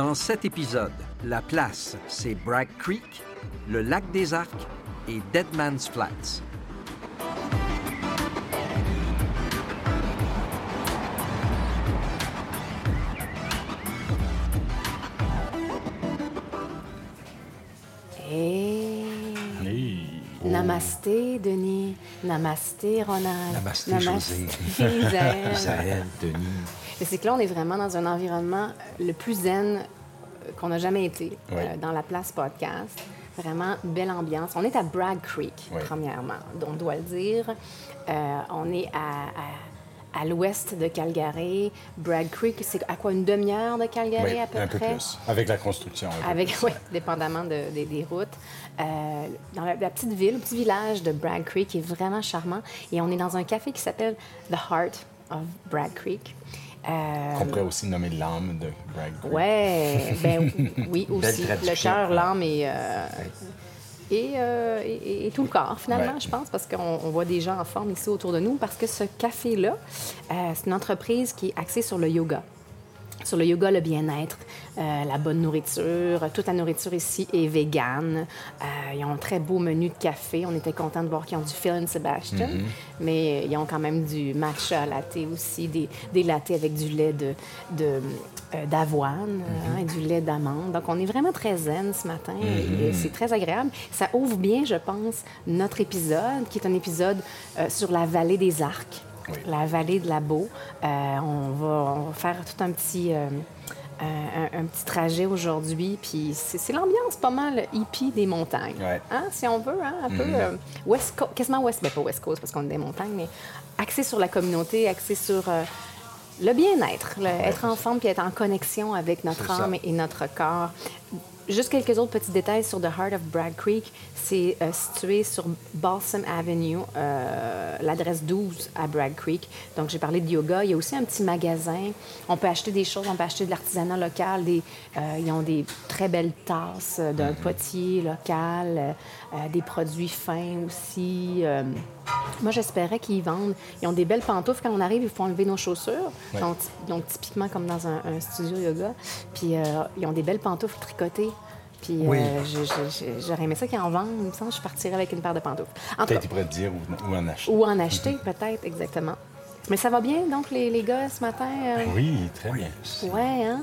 Dans cet épisode, la place, c'est Bragg Creek, le lac des Arcs et Deadman's Flats. Hey. Hey. Namasté, Denis. Namasté, Ronald. Namasté, José. Isaël. Denis. Mais c'est que là, on est vraiment dans un environnement le plus zen qu'on n'a jamais été Oui. euh, dans la place podcast. Vraiment belle ambiance. On est à Bragg Creek, Oui. premièrement. On doit le dire. Euh, on est à, à- à l'ouest de Calgary. Bragg Creek, c'est à quoi, une demi-heure de Calgary Oui, à peu un peu près? plus. Avec la construction. peu Avec, plus. oui, dépendamment de- des- des routes. Euh, dans la, la petite ville, le petit village de Bragg Creek est vraiment charmant. Et on est dans un café qui s'appelle The Heart of Bragg Creek. Euh, Qu'on pourrait aussi nommer l'âme de Bragg Creek. ouais, ben oui aussi. Le cœur, l'âme et, euh, et, euh, et- et- tout le corps, finalement, Ouais. je pense, parce qu'on on voit des gens en forme ici autour de nous, parce que ce café-là, euh, c'est une entreprise qui est axée sur le yoga sur le yoga, le bien-être, euh, la bonne nourriture. Toute la nourriture ici est végane. Euh, ils ont un très beau menu de café. On était content de voir qu'ils ont du Phil and Sebastian, mais ils ont quand même du matcha latte aussi, des, des lattés avec du lait de, euh, d'avoine hein, et du lait d'amande. Donc, on est vraiment très zen ce matin et c'est très agréable. Ça ouvre bien, je pense, notre épisode, qui est un épisode euh, sur la vallée des Arcs Oui. la vallée de la Beau. Euh, on, va, on va faire tout un petit, euh, un, petit trajet aujourd'hui. Puis c'est l'ambiance pas mal hippie des montagnes. Ouais. Hein, si on veut, hein, un peu euh, West Coast, quasiment West, ben pas West Coast parce qu'on est des montagnes, mais axé sur la communauté, axé sur euh, le bien-être, être en forme puis être en connexion avec notre âme et notre corps. Juste quelques autres petits détails sur The Heart of Bragg Creek. C'est euh, situé sur Balsam Avenue, euh, l'adresse 12 à Bragg Creek. Donc, j'ai parlé de yoga. Il y a aussi un petit magasin. On peut acheter des choses, on peut acheter de l'artisanat local. Des, euh, ils ont des très belles tasses d'un potier local, euh, des produits fins aussi. euh, moi, j'espérais qu'ils vendent. Ils ont des belles pantoufles. Quand on arrive, il faut enlever nos chaussures. Ouais. Donc, ty- donc, typiquement comme dans un, un studio yoga. Puis, euh, ils ont des belles pantoufles tricotées. Puis, Oui. euh, j'aurais aimé ça qu'ils en vendent. Il me semble que je partirais avec une paire de pantoufles. Peut-être pourrait te dire où, où en acheter. ou en acheter, peut-être, exactement. Mais ça va bien, donc, les, les gars, ce matin? euh? Oui, très bien. Ouais, hein?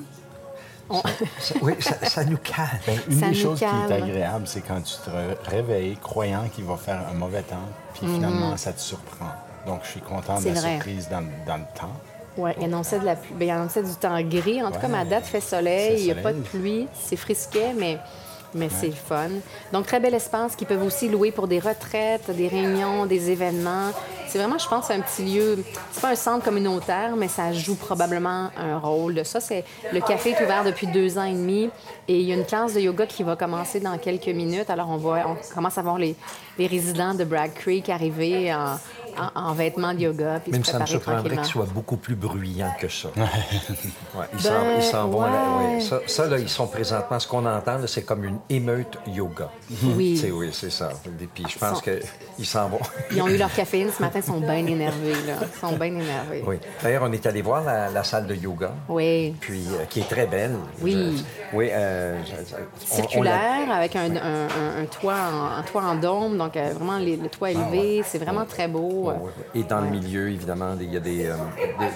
On- Ça- oui, ça, ça nous calme. Ben, une Ça des choses qui est agréable, c'est quand tu te ré- réveilles croyant qu'il va faire un mauvais temps, puis finalement, ça te surprend. Donc, je suis content de la vrai. surprise dans, dans le temps. Oui, il annonçait, de la pluie. Ben, il annonçait du temps gris. En tout cas, ma date fait soleil. Il n'y a pas de pluie. C'est frisquet, mais, mais c'est le fun. Donc, très bel espace qu'ils peuvent aussi louer pour des retraites, des réunions, des événements. C'est vraiment, je pense, un petit lieu. C'est pas un centre communautaire, mais ça joue probablement un rôle de ça. C'est le café est ouvert depuis deux ans et demi et il y a une classe de yoga qui va commencer dans quelques minutes. Alors, on va, on commence à voir les, les résidents de Bragg Creek arriver en, en- en vêtements de yoga puis Même se ça me surprendrait qu'ils soient beaucoup plus bruyants que ça. Ouais, ils s'en Ben, s'en vont à la- ouais. ouais, Ça, ça, là, ils sont présentement, ce qu'on entend, là, c'est comme une émeute yoga. Oui. C'est- oui, c'est ça. Et puis je pense Sont- qu'ils s'en vont. Ils ont eu leur caféine ce matin, ils sont bien énervés, là. Ils sont bien énervés. oui. D'ailleurs, on est allé voir la, la salle de yoga. Oui. Puis, euh, qui est très belle. Oui. Je- oui. euh, je- je- on- on l'a- Circulaire, avec un, un- un- un toit en, un toit en dôme, donc euh, vraiment les- le toit élevé, c'est vraiment très beau. Et dans le milieu, évidemment, il y a des, euh,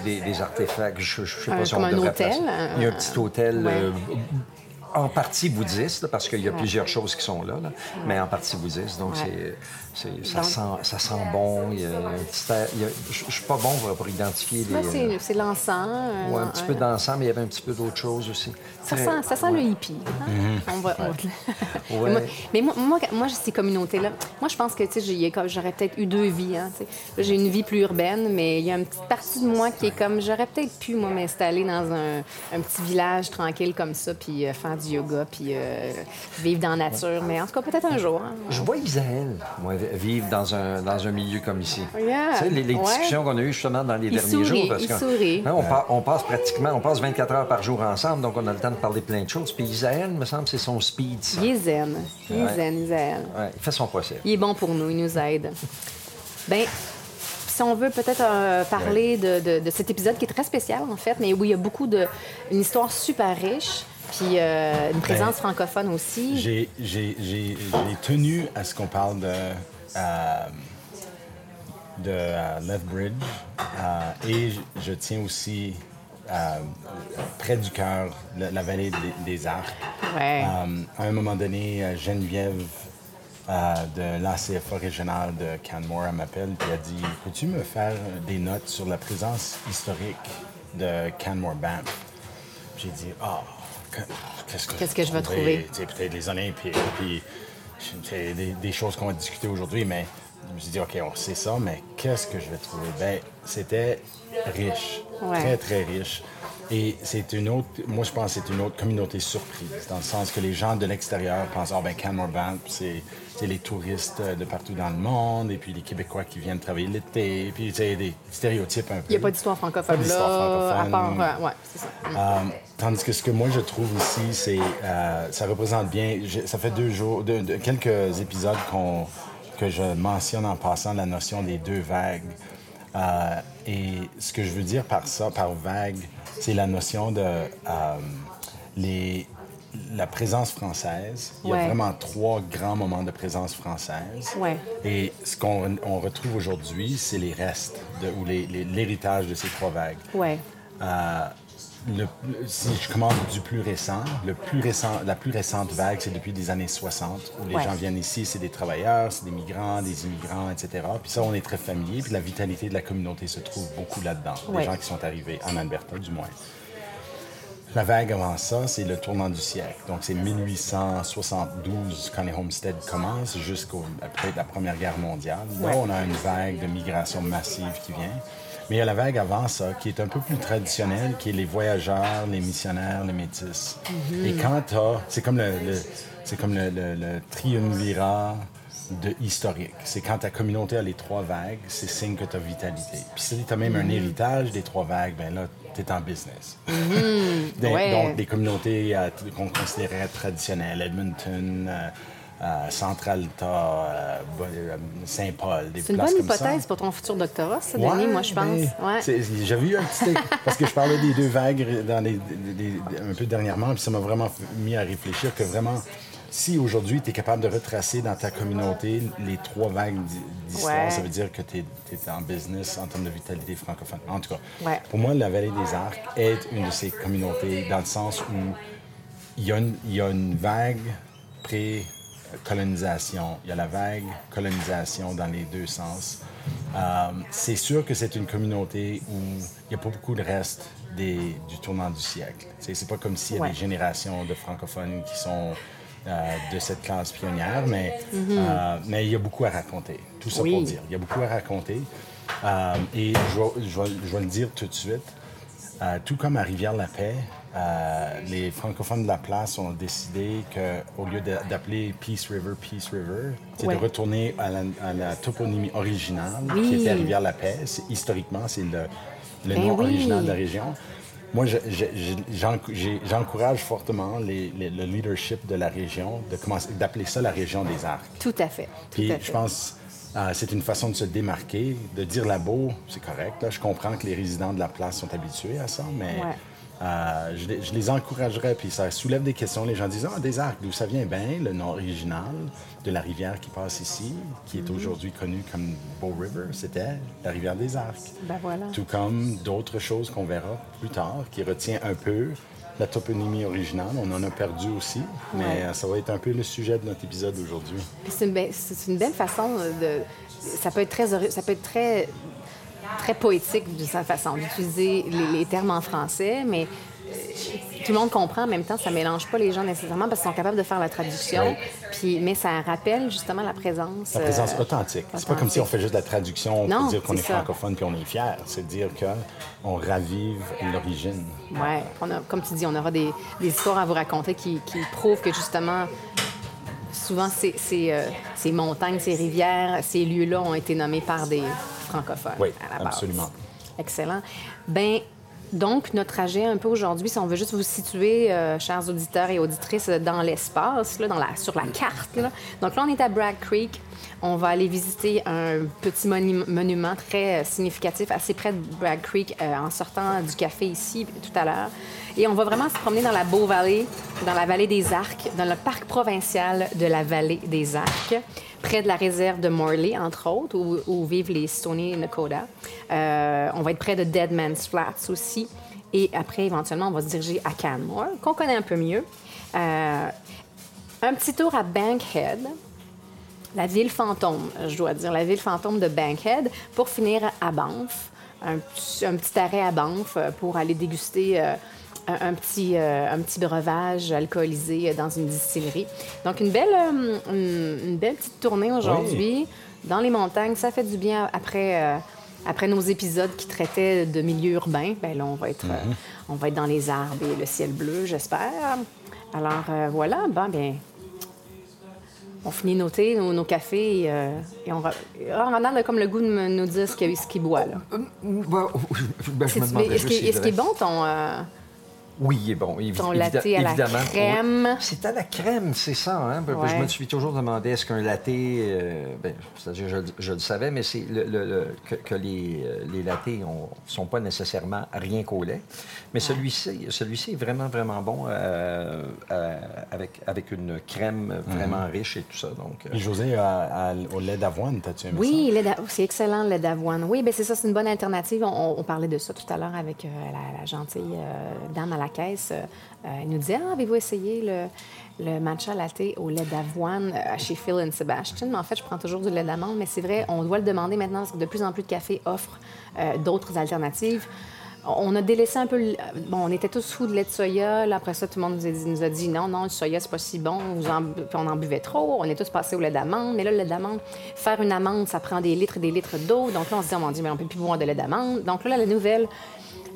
des, artefacts. Je ne sais pas si on un hôtel, Il y a un petit hôtel euh, en partie bouddhiste, parce qu'il y a plusieurs choses qui sont là, là, mais en partie bouddhiste. Donc, Ouais. c'est- ça, Donc- sent, ça sent bon. Il y a un petit air- il y a- je ne suis pas bon pour, pour identifier les. Euh, c'est- c'est l'encens. ouais, un petit peu d'encens, mais il y avait un petit peu d'autre chose aussi. Ça Très- sent, ça sent le hippie. hein? On va, on va- Ouais. Moi- mais moi, moi, moi, ces communautés-là, moi, je pense que tu sais, j'ai- comme- j'aurais peut-être eu deux vies. Hein, j'ai une vie plus urbaine, mais il y a une petite partie de moi qui est comme, j'aurais peut-être pu, moi, m'installer dans un, un petit village tranquille comme ça, puis euh, faire du yoga, puis euh, vivre dans la nature. Mais en tout cas, peut-être un jour. hein. Je vois Isaël, moi, vivre dans un, dans un milieu comme ici. Yeah. Tu sais, les, les Ouais. discussions qu'on a eues justement dans les Il derniers sourit, jours. Parce sourit. Hein, on, pa- on passe pratiquement, on passe 24 heures par jour ensemble, donc on a le temps de parler plein de choses. Puis Isaël, me semble, c'est son speed, ça. Il est zen. Il est Ouais. zen, Isaël. Ouais, il fait son possible. Il est bon pour nous, il nous aide. Bien, si on veut peut-être euh, parler de, de- de cet épisode qui est très spécial, en fait, mais où il y a beaucoup de. une histoire super riche. Puis euh, une présence Ben, francophone aussi. J'ai j'ai- j'ai- j'ai tenu à ce qu'on parle de, de euh, Lethbridge euh, et je, je tiens aussi euh, près du cœur la, la vallée des, des Arcs. Ouais. Euh, à un moment donné, euh, Geneviève euh, de l'ACFA régional de Canmore elle m'appelle et elle dit Peux-tu me faire des notes sur la présence historique de Canmore Banff? J'ai dit Ah, que- qu'est-ce que, je vais trouver? Peut-être les Olympiques, puis c'est des, des choses qu'on va discuter aujourd'hui, mais je me suis dit Ok, on sait ça, mais qu'est-ce que je vais trouver? Ben, c'était riche, Ouais. très, très riche. Et c'est une autre, moi je pense que c'est une autre communauté surprise, dans le sens que les gens de l'extérieur pensent, ah ben Canmore Banff, c'est c'est les touristes de partout dans le monde, et puis les Québécois qui viennent travailler l'été, et puis sais, des stéréotypes un peu. Il n'y a pas d'histoire francophone Pas d'histoire là, à part... euh, ouais, c'est ça. Euh, tandis que ce que moi je trouve ici, c'est euh, ça représente bien. Ça fait deux jours, deux- deux- quelques épisodes qu'on que je mentionne en passant la notion des deux vagues. Euh, et ce que je veux dire par ça, par vague, c'est la notion de euh, les, la présence française. Il y a Ouais. vraiment trois grands moments de présence française. Ouais. Et ce qu'on on retrouve aujourd'hui, c'est les restes de, ou les- les- l'héritage de ces trois vagues. Ouais. Euh, le- si je commence du plus récent, le plus récent, la plus récente vague, c'est depuis les années 60, où les Ouais. gens viennent ici, c'est des travailleurs, c'est des migrants, des immigrants, etc. Puis ça, on est très familier, puis la vitalité de la communauté se trouve beaucoup là-dedans, Ouais. des gens qui sont arrivés en Alberta, du moins. La vague avant ça, c'est le tournant du siècle. Donc, c'est 1872 quand les homesteads commencent jusqu'après la Première Guerre mondiale. Là, Ouais. on a une vague de migration massive qui vient. Mais il y a la vague avant ça, qui est un peu plus traditionnelle, qui est les voyageurs, les missionnaires, les métis. Et quand t'as... C'est comme le, le- c'est comme le, le- le triumvirat de historique. C'est quand ta communauté a les trois vagues, c'est signe que tu as vitalité. Puis si tu as même un héritage des trois vagues, ben là, tu es en business. Donc, Ouais. donc, des communautés euh, qu'on considérait traditionnelles, Edmonton, euh, euh, Centralta, euh, euh, Saint-Paul, des C'est une bonne ça. hypothèse pour ton futur doctorat, ça, Ouais, Denis, moi, je pense. ben, Ouais. J'avais eu un petit... parce que je parlais des deux vagues dans les, un peu dernièrement, puis ça m'a vraiment mis à réfléchir que vraiment, si aujourd'hui tu es capable de retracer dans ta communauté les trois vagues d'hi- d'histoire, Ouais. ça veut dire que tu es, en business en termes de vitalité francophone. En tout cas, pour moi, la vallée des Arcs est une de ces communautés dans le sens où il y a une, il y a une vague pré-colonisation. Il y a la vague colonisation dans les deux sens. Euh, c'est sûr que c'est une communauté où il n'y a pas beaucoup de reste des, du tournant du siècle. C'est pas comme s'il y a Ouais. des générations de francophones qui sont euh, de cette classe pionnière, mais, euh, mais il y a beaucoup à raconter. Tout ça Oui. pour dire. Il y a beaucoup à raconter. Et je vais, je, vais, je vais le dire tout de suite. Tout comme à Rivière-la-Paix, euh, les francophones de la place ont décidé qu'au lieu d'appeler Peace River Peace River, c'est Ouais. de retourner à la, à la toponymie originale Oui. qui était à Rivière-la-Paix. C'est- Historiquement, c'est le, le Ben nom oui. original de la région. Moi, j'encourage fortement les- les- le leadership de la région de commencer d'appeler ça la région des arcs. Tout à fait. Tout Puis à fait. je pense euh, c'est une façon de se démarquer, de dire labo, c'est correct. Là. Je comprends que les résidents de la place sont habitués à ça, mais Ouais. Euh, je, les- je les encouragerais. Puis ça soulève des questions. Les gens disent Ah, des arcs, d'où ça vient? Bien, le nom original de la rivière qui passe ici, qui Mhm. est aujourd'hui connue comme Bow River, c'était la rivière des arcs. Ben voilà. Tout comme d'autres choses qu'on verra plus tard, qui retient un peu la toponymie originale. On en a perdu aussi, mais Ouais. euh, ça va être un peu le sujet de notre épisode aujourd'hui. C'est une, be- c'est une belle façon de. Ça peut être très, ça peut être très, très poétique de sa façon d'utiliser les, les termes en français, mais euh, tout le monde comprend en même temps. Ça mélange pas les gens nécessairement parce qu'ils sont capables de faire la traduction. Oui. Puis, mais ça rappelle justement la présence. La présence euh, authentique. C'est pas comme si on fait juste la traduction pour dire qu'on est, c'est ça. francophone puis on est fier. C'est dire qu'on ravive l'origine. Ouais, on a, comme tu dis, on aura des, des histoires à vous raconter qui, qui prouvent que justement, souvent ces, ces, euh, ces montagnes, ces rivières, ces lieux-là ont été nommés par des francophones Oui, à la base. absolument. Excellent. Ben, Donc, notre trajet un peu aujourd'hui, si on veut juste vous situer, euh, chers auditeurs et auditrices, dans l'espace, là, dans la, sur la carte. là. Donc là, on est à Bragg Creek. On va aller visiter un petit monu- monument très euh, significatif, assez près de Bragg Creek, euh, en sortant du café ici tout à l'heure. Et on va vraiment se promener dans la Bow Valley, dans la vallée des Arcs, dans le parc provincial de la vallée des Arcs, près de la réserve de Morley, entre autres, où, vivent les Stony Nakota. Euh, on va être près de Dead Man's Flats aussi. Et après, éventuellement, on va se diriger à Canmore, qu'on connaît un peu mieux. Euh, un petit tour à Bankhead, la ville fantôme, je dois dire, la ville fantôme de Bankhead, pour finir à Banff. Un petit arrêt à Banff euh, pour aller déguster euh, un, un petit, euh, un petit breuvage alcoolisé dans une distillerie. Donc, une belle, euh, une, une belle petite tournée aujourd'hui dans les montagnes. Ça fait du bien après, euh, après nos épisodes qui traitaient de milieu urbain. Ben là, on va être, euh, on va être dans les arbres et le ciel bleu, j'espère. Alors, euh, voilà, ben, bien, on finit nos thés, nos, nos cafés euh, et on, va... Ah, Ronald a comme le goût de nous dire ce qu'il boit. Là. Ben, ben, je C'est- me demandais Est-ce est bon ton. Oui, il est bon. évi- Ton évida- latte à la évidemment. crème. Oui. C'est à la crème, c'est ça. Hein? Ouais. Je me suis toujours demandé est-ce qu'un latte, euh, ben, c'est-à-dire je, je le savais, mais c'est le, le- le- que, que les, euh, les lattés ne sont pas nécessairement rien qu'au lait. Mais celui-ci celui-ci est vraiment, vraiment bon euh, euh, avec, avec une crème vraiment riche et tout ça. Donc, euh, Et José, à- à- au lait d'avoine, t'as-tu aimé Oui, lait d'a- c'est excellent, le lait d'avoine. Oui, ben c'est ça, c'est une bonne alternative. On, on parlait de ça tout à l'heure avec euh, la, la gentille euh, dame à la caisse. Euh, euh, elle nous disait Ah, avez-vous essayé le, matcha latte au lait d'avoine euh, chez Phil and Sebastian? Mais en fait, je prends toujours du lait d'amande, mais c'est vrai, on doit le demander maintenant parce que de plus en plus de cafés offrent d'autres alternatives. On a délaissé un peu. le- Bon, on était tous fous de lait de soya. Là, après ça, tout le monde nous a dit, non, non, le soya, c'est pas si bon. Vous on en buvait trop. On est tous passés au lait d'amande. Mais là, le lait d'amande, faire une amande, ça prend des litres et des litres d'eau. Donc là, on se dit, oh mon Dieu, mais on peut plus boire de lait d'amande. Donc là, la nouvelle,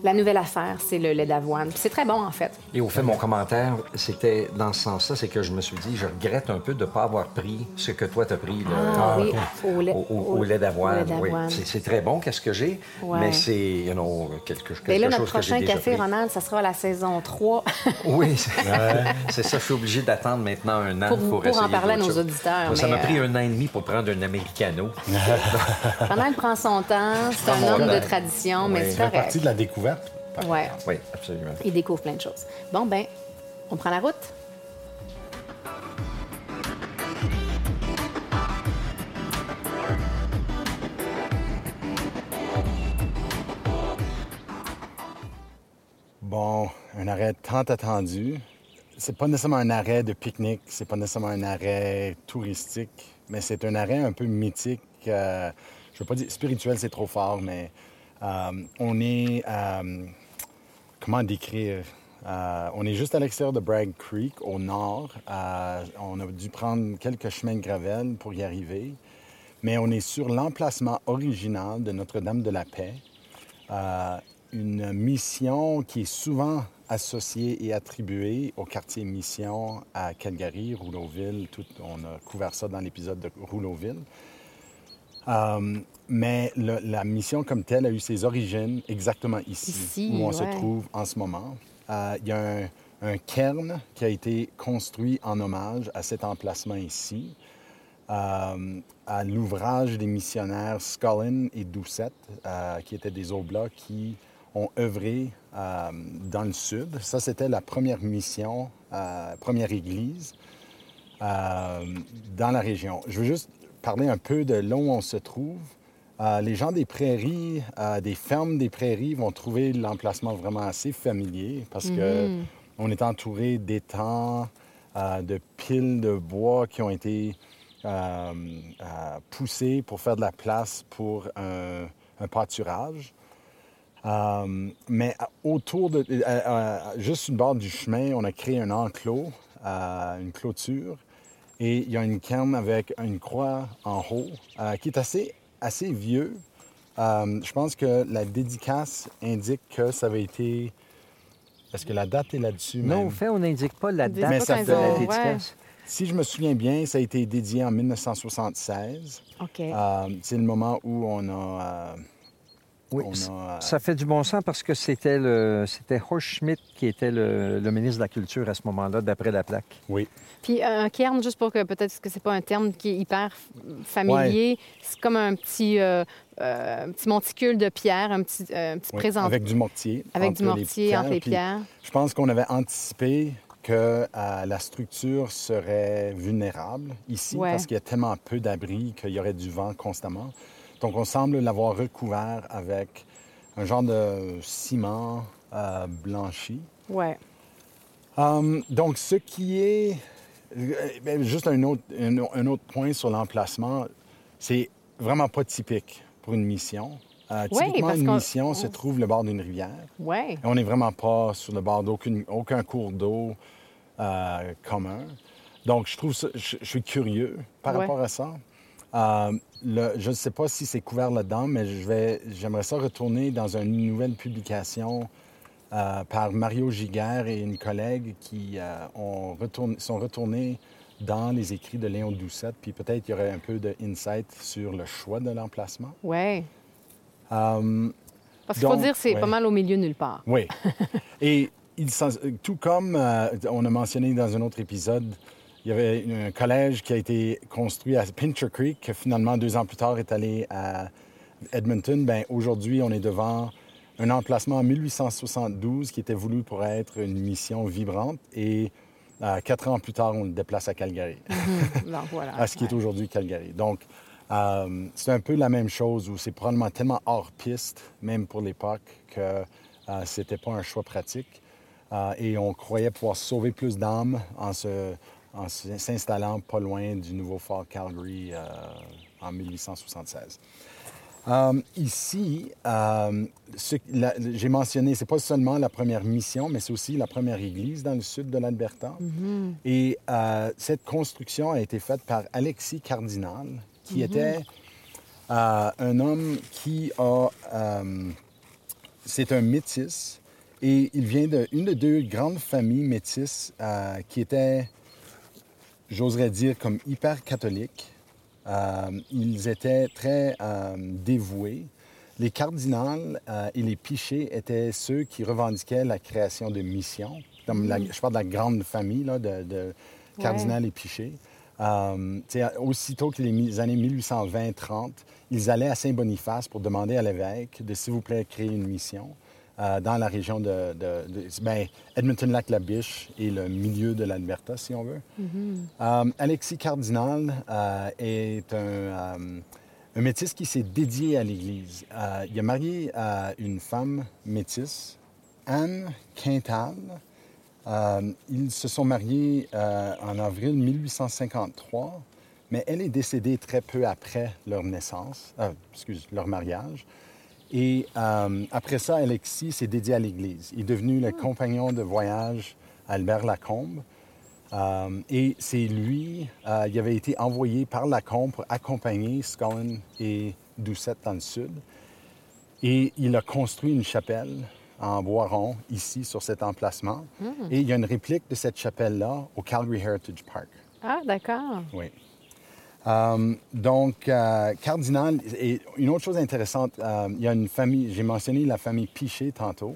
la nouvelle affaire, c'est le lait d'avoine. Puis c'est très bon, en fait. Et au fait, mon commentaire, c'était dans ce sens-là, c'est que je me suis dit, je regrette un peu de ne pas avoir pris ce que toi t'as pris. là, Ah, oui, au lait, au, au- au lait d'avoine. oui. C'est- très bon, qu'est-ce que j'ai, Ouais. mais c'est you know, quelque, quelque Mais là, notre chose que j'ai prochain déjà café, pris. Ronald, ça sera à la saison 3 Oui, c'est c'est ça. Je suis obligé d'attendre maintenant un an Pour- pour, pour en parler à nos choses. auditeurs, Ça m'a pris euh, un an et demi pour prendre un Americano. Ronald prend son temps. C'est un homme de tradition, mais c'est correct. partie de la découverte. Ouais. Oui, absolument. Il découvre plein de choses. Bon, ben, on prend la route. Bon, un arrêt tant attendu. C'est pas nécessairement un arrêt de pique-nique, c'est pas nécessairement un arrêt touristique, mais c'est un arrêt un peu mythique. euh, je veux pas dire spirituel, c'est trop fort, mais on est. euh, comment décrire? Euh, on est juste à l'extérieur de Bragg Creek, au nord. Euh, on a dû prendre quelques chemins de gravel pour y arriver, mais on est sur l'emplacement original de Notre-Dame de la Paix. Euh, une mission qui est souvent associée et attribuée au quartier Mission à Calgary, Rouleauville. On a couvert ça dans l'épisode de Rouleauville. Mais le- la mission comme telle a eu ses origines exactement ici, Ici, où on se trouve en ce moment. Euh, Il y a un, un cairn qui a été construit en hommage à cet emplacement ici euh, à l'ouvrage des missionnaires Scullin et Doucette, euh, qui étaient des oblats qui ont œuvré dans le sud. Ça, c'était la première mission, première église dans la région. Je veux juste parler un peu de là où on se trouve. Euh, les gens des prairies, euh, des fermes des prairies vont trouver l'emplacement vraiment assez familier parce que on est entouré d'étangs, euh, de piles de bois qui ont été poussés pour faire de la place pour un, un pâturage. Mais autour de, juste sur le bord du chemin, on a créé un enclos, une clôture, et il y a une cairn avec une croix en haut qui est assez, assez vieux. Euh, je pense que la dédicace indique que ça avait été. Est-ce que la date est là-dessus? Non, même? au fait, on n'indique pas la Mais date ça de fait- la ouais. dédicace. Si je me souviens bien, ça a été dédié en 1976. OK. Euh, c'est le moment où on a, euh, Oui, a, euh, ça fait du bon sens parce que c'était le c'était Schmidt qui était le, le ministre de la Culture à ce moment-là, d'après la plaque. Oui. Puis euh, un cairn, juste pour que peut-être que c'est pas un terme qui est hyper familier, c'est comme un petit, euh, euh, petit monticule de pierre, un petit, euh, un petit oui, présent Avec du mortier. avec du mortier les entre les puis pierres. Je pense qu'on avait anticipé que euh, la structure serait vulnérable ici Ouais. parce qu'il y a tellement peu d'abris qu'il y aurait du vent constamment. Donc, on semble l'avoir recouvert avec un genre de ciment euh, blanchi. Ouais. Hum, donc, ce qui est... euh, ben, juste un autre, un, un autre point sur l'emplacement, c'est vraiment pas typique pour une mission. Euh, typiquement, une mission se trouve le bord d'une rivière. Ouais. Et on n'est vraiment pas sur le bord d'aucun aucun cours d'eau euh, commun. Donc, je trouve ça, je, je suis curieux par rapport à ça. Euh, le- je ne sais pas si c'est couvert là-dedans, mais je vais, j'aimerais ça retourner dans une nouvelle publication euh, par Mario Giguère et une collègue qui euh, ont retourné- sont retournés dans les écrits de Léon Doucette, puis peut-être il y aurait un peu d'insight sur le choix de l'emplacement. Euh, Parce qu'il faut dire c'est ouais. pas mal au milieu nulle part. Oui. Et il tout comme on a mentionné dans un autre épisode, il y avait un collège qui a été construit à Pincher Creek, que finalement, deux ans plus tard, est allé à Edmonton. Ben, aujourd'hui, on est devant un emplacement en 1872 qui était voulu pour être une mission vibrante. Et euh, quatre ans plus tard, on le déplace à Calgary Donc voilà. à ce qui est aujourd'hui Calgary. Donc, euh, c'est un peu la même chose où c'est probablement tellement hors piste, même pour l'époque, que euh, c'était pas un choix pratique. Euh, et on croyait pouvoir sauver plus d'âmes en se- en s'installant pas loin du nouveau fort Calgary euh, en 1876. Euh, ici, euh, j'ai mentionné, c'est pas seulement la première mission, mais c'est aussi la première église dans le sud de l'Alberta. Et euh, cette construction a été faite par Alexis Cardinal, qui était euh, un homme qui a... c'est un métis et il vient d'une de deux grandes familles métisses qui étaient, j'oserais dire, comme hyper catholiques. Euh, ils étaient très euh, dévoués. Les cardinals euh, et les pichets étaient ceux qui revendiquaient la création de missions. Comme la- je parle de la grande famille là, de, de cardinal et sais, aussitôt que les années 1820-30, ils allaient à Saint-Boniface pour demander à l'évêque de, s'il vous plaît, créer une mission euh, dans la région de, de- de- ben, Edmonton-Lac-la-Biche et le milieu de l'Alberta, si on veut. Euh, Alexis Cardinal euh, est un, un métis qui s'est dédié à l'Église. Il a marié euh, une femme métisse, Anne Quintal. Ils se sont mariés en avril 1853, mais elle est décédée très peu après leur naissance, excuse, leur mariage. Et euh, après ça, Alexis s'est dédié à l'Église. Il est devenu le compagnon de voyage Albert Lacombe. Euh, et c'est lui, euh, il avait été envoyé par Lacombe pour accompagner Scullin et Doucette dans le sud. Et il a construit une chapelle en bois rond, ici, sur cet emplacement. Et il y a une réplique de cette chapelle-là au Calgary Heritage Park. Ah, d'accord. Oui. Euh, donc, euh, Cardinal, et une autre chose intéressante, euh, il y a une famille, j'ai mentionné la famille Piché tantôt.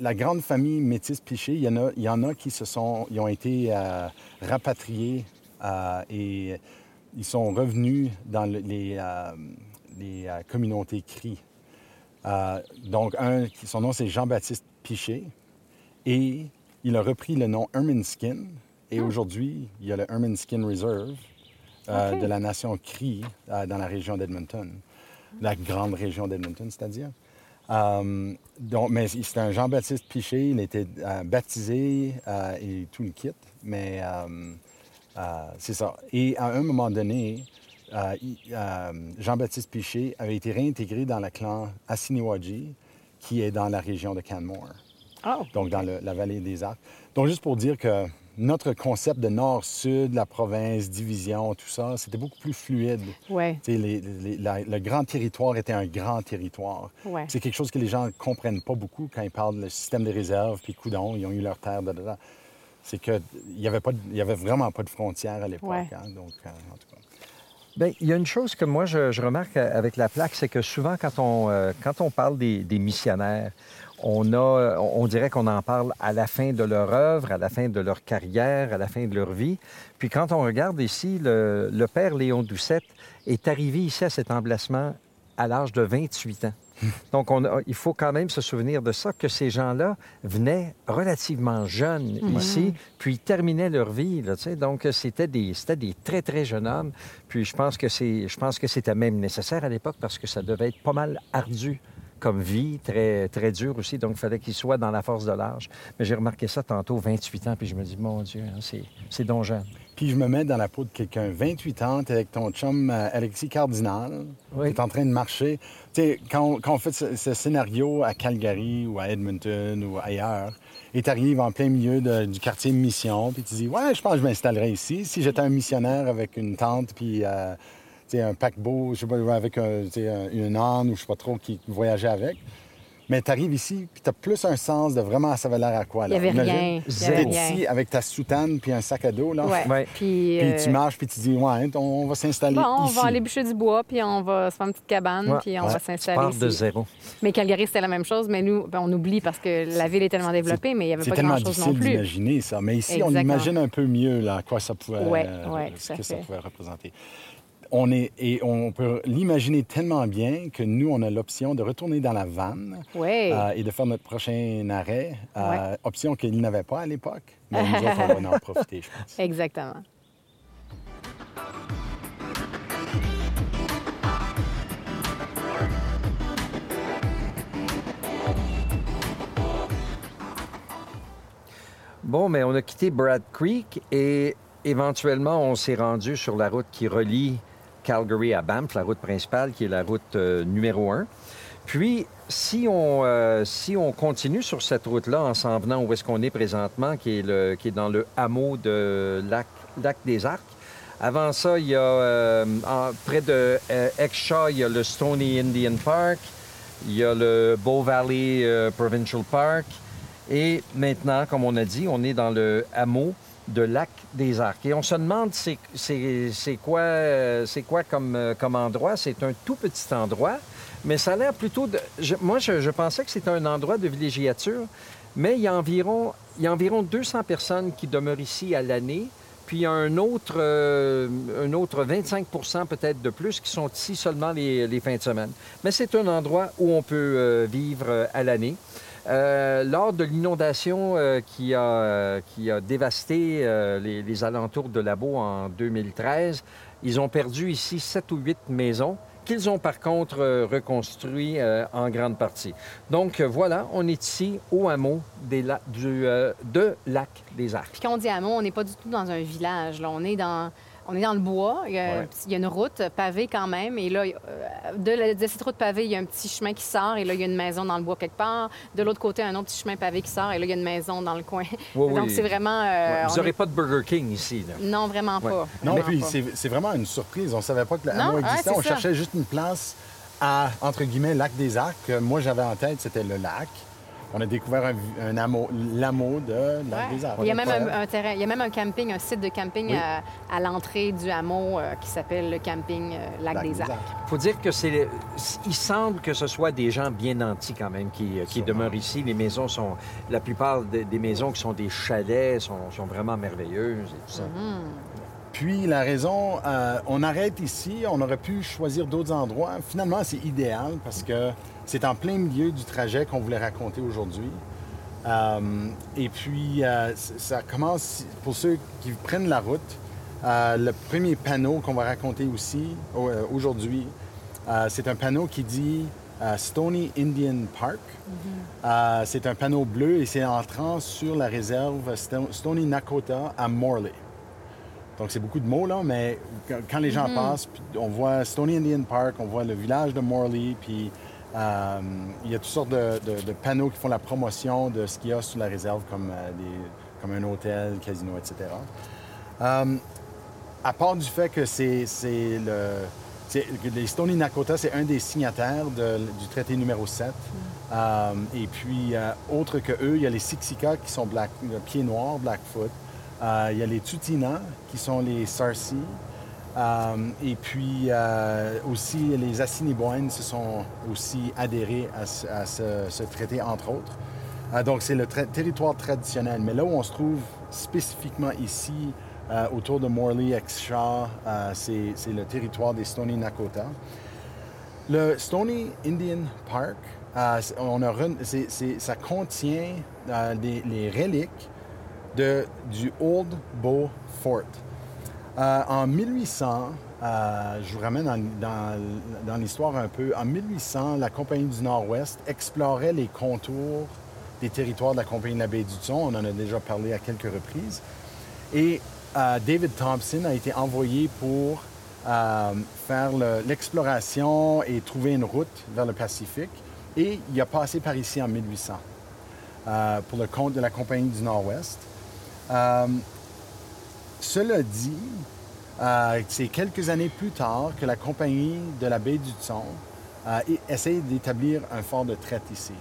La grande famille métisse Piché, il y en a, il y en a qui se sont, ils ont été rapatriés et ils sont revenus dans le- les, communautés cri. Donc, un, son nom, c'est Jean-Baptiste Piché. Et il a repris le nom Ermineskin. Et aujourd'hui, il y a le Ermineskin Reserve euh, de la nation Cree euh, dans la région d'Edmonton. La grande région d'Edmonton, c'est-à-dire. Euh, donc, mais c'est un Jean-Baptiste Piché. Il était baptisé et tout le kit. Mais c'est ça. Et à un moment donné, Jean-Baptiste Piché avait été réintégré dans le clan Assiniwaji, qui est dans la région de Canmore Oh, donc dans le- la vallée des Arcs. Donc, juste pour dire que notre concept de nord-sud, la province, division, tout ça, c'était beaucoup plus fluide. ouais. Tu sais, les- les- la- le grand territoire était un grand territoire. Ouais. C'est quelque chose que les gens ne comprennent pas beaucoup quand ils parlent du système des réserves, puis coudon, ils ont eu leur terre, da, da, da. C'est qu'il n'y avait, pas de- il y avait vraiment pas de frontières à l'époque. Ouais. hein, donc, euh, en tout cas. Bien, il y a une chose que moi, je, je remarque avec la plaque, c'est que souvent, quand on, euh, quand on parle des, des missionnaires, on, a, on dirait qu'on en parle à la fin de leur œuvre, à la fin de leur carrière, à la fin de leur vie. Puis quand on regarde ici, le, le père Léon Doucette est arrivé ici à cet emplacement à l'âge de 28 ans. Donc, on a- il faut quand même se souvenir de ça, que ces gens-là venaient relativement jeunes ici, puis terminaient leur vie. Là. Donc, c'était des, c'était des très, très jeunes hommes. Puis, je pense que c'est, je pense que c'était même nécessaire à l'époque parce que ça devait être pas mal ardu comme vie, très, très dur aussi. Donc, il fallait qu'ils soient dans la force de l'âge. Mais j'ai remarqué ça tantôt, 28 ans, puis je me dis, mon Dieu, hein, c'est, c'est donc jeune. Puis je me mets dans la peau de quelqu'un, 28 ans, t'es avec ton chum euh, Alexis Cardinal, Oui. t'es en train de marcher. Tu sais, quand, on- quand on fait ce, ce scénario à Calgary ou à Edmonton ou ailleurs, et t'arrives en plein milieu de- du quartier Mission, puis tu dis, ouais, je pense que je m'installerai ici. Si j'étais un missionnaire avec une tente, puis euh, un paquebot, je sais pas, avec un, tu une âne ou je sais pas trop qui voyageait avec. Mais t'arrives ici, puis t'as plus un sens de vraiment, ça avait l'air à quoi, Il n'y avait rien. Ici avec ta soutane puis un sac à dos, là. Ouais. Ouais. Puis, Puis euh, tu marches, puis tu dis, ouais, on, va s'installer Bon, on ici. va aller bûcher du bois, puis on va se faire une petite cabane, Ouais. puis on Ouais. va Tu s'installer Part ici. de zéro. Mais Calgary, c'était la même chose, mais nous, ben, on oublie parce que la ville est tellement développée, mais il n'y avait C'est pas tellement grand-chose non difficile plus. d'imaginer ça. Mais ici, on imagine un peu mieux là, quoi ça pouvait, Ouais, euh, ce que ça pouvait représenter. On est, et on peut l'imaginer tellement bien que nous, on a l'option de retourner dans la vanne Oui. euh, et de faire notre prochain arrêt. euh, Ouais. Option qu'ils n'avaient pas à l'époque. Mais nous autres, on va en profiter, je pense. Exactement. Bon, mais on a quitté Brad Creek et éventuellement, on s'est rendu sur la route qui relie Calgary à Banff, la route principale, qui est la route euh, numéro un. Puis, si on, euh, si on continue sur cette route-là en s'en venant où est-ce qu'on est présentement, qui est, le, qui est dans le hameau de Lac, Lac des Arcs, avant ça, il y a euh, près de euh, Exshaw, il y a le Stony Indian Park, il y a le Bow Valley Provincial Park. Et maintenant, comme on a dit, on est dans le hameau de Lac des Arcs. Et on se demande c'est, quoi, euh, c'est quoi comme, euh, comme endroit. C'est un tout petit endroit, mais ça a l'air plutôt de... je- moi, je, pensais que c'était un endroit de villégiature, mais il y a environ, il y a environ 200 personnes qui demeurent ici à l'année. Puis il y a un autre, euh, un autre 25% peut-être de plus qui sont ici seulement les, les fins de semaine. Mais c'est un endroit où on peut euh, vivre à l'année. Euh, lors de l'inondation euh, qui, a, euh, qui a dévasté les, alentours de Labo en 2013, ils ont perdu ici sept ou huit maisons qu'ils ont par contre reconstruit en grande partie. Donc voilà, on est ici au hameau de Lac des Arcs. Puis quand on dit hameau, on n'est pas du tout dans un village. On, est dans, on est dans le bois. Il y, a, Ouais. il y a une route pavée quand même. Et là, euh, de, la- de cette route pavée, il y a un petit chemin qui sort. Et là, il y a une maison dans le bois quelque part. De l'autre côté, un autre petit chemin pavé qui sort. Et là, il y a une maison dans le coin. Donc, oui. c'est vraiment... euh, Ouais, Vous on n'aurez est- pas de Burger King ici. Là. Non, vraiment Ouais. pas. Non, Vraiment puis c'est vraiment une surprise. On savait pas que le Non, existait. on ça. cherchait juste une place à, entre guillemets, Lac des Arcs. Moi, j'avais en tête, c'était le lac. On a découvert un, un hameau, l'ameau de Lac Ouais. des Arcs. Il y a même un, un terrain, il y a même un camping, un site de camping Oui. à, à l'entrée du hameau euh, qui s'appelle le camping euh, Lac, des Arcs. Il faut dire que c'est. Il semble que ce soit des gens bien nantis quand même qui, qui demeurent ici. Les maisons sont. La plupart des, des maisons qui sont des chalets sont, sont vraiment merveilleuses et tout ça. Puis la raison, euh, on arrête ici, on aurait pu choisir d'autres endroits. Finalement, c'est idéal parce que c'est en plein milieu du trajet qu'on voulait raconter aujourd'hui. Euh, et puis, euh, ça commence, pour ceux qui prennent la route, le premier panneau qu'on va raconter aussi au- aujourd'hui, c'est un panneau qui dit Stony Indian Park. Euh, c'est un panneau bleu et c'est entrant sur la réserve Sto- Stony Nakota à Morley. Donc, c'est beaucoup de mots, là, mais quand- les gens passent, puis on voit Stony Indian Park, on voit le village de Morley, puis euh, il y a toutes sortes de, de- de panneaux qui font la promotion de ce qu'il y a sur la réserve, comme, euh, des- comme un hôtel, casino, etc. Euh, à part du fait que c'est le. Les Stony Nakota, c'est un des signataires de- du traité numéro 7. Euh, et puis, autre que eux, il y a les Siksika qui sont black, le pied noir, Blackfoot. Euh, il y a les Tutina qui sont les Sarsi. Euh, et puis euh, aussi, les Assiniboines se sont aussi adhérés à ce, traité, entre autres. Donc, c'est le territoire traditionnel. Mais là où on se trouve spécifiquement ici, autour de Morley, Exshaw, c'est le territoire des Stoney Nakota. Le Stony Indian Park, on a ça contient les reliques du Old Bow Fort. Euh, en 1800, euh, je vous ramène dans, l'histoire un peu, en 1800, la Compagnie du Nord-Ouest explorait les contours des territoires de la Compagnie de la Baie du Thon. On en a déjà parlé à quelques reprises. Et euh, David Thompson a été envoyé pour faire le- l'exploration et trouver une route vers le Pacifique. Et il a passé par ici en 1800 euh, pour le compte de la Compagnie du Nord-Ouest. Euh, cela dit, euh, c'est quelques années plus tard que la Compagnie de la Baie du Thon euh, essaye d'établir un fort de traite ici.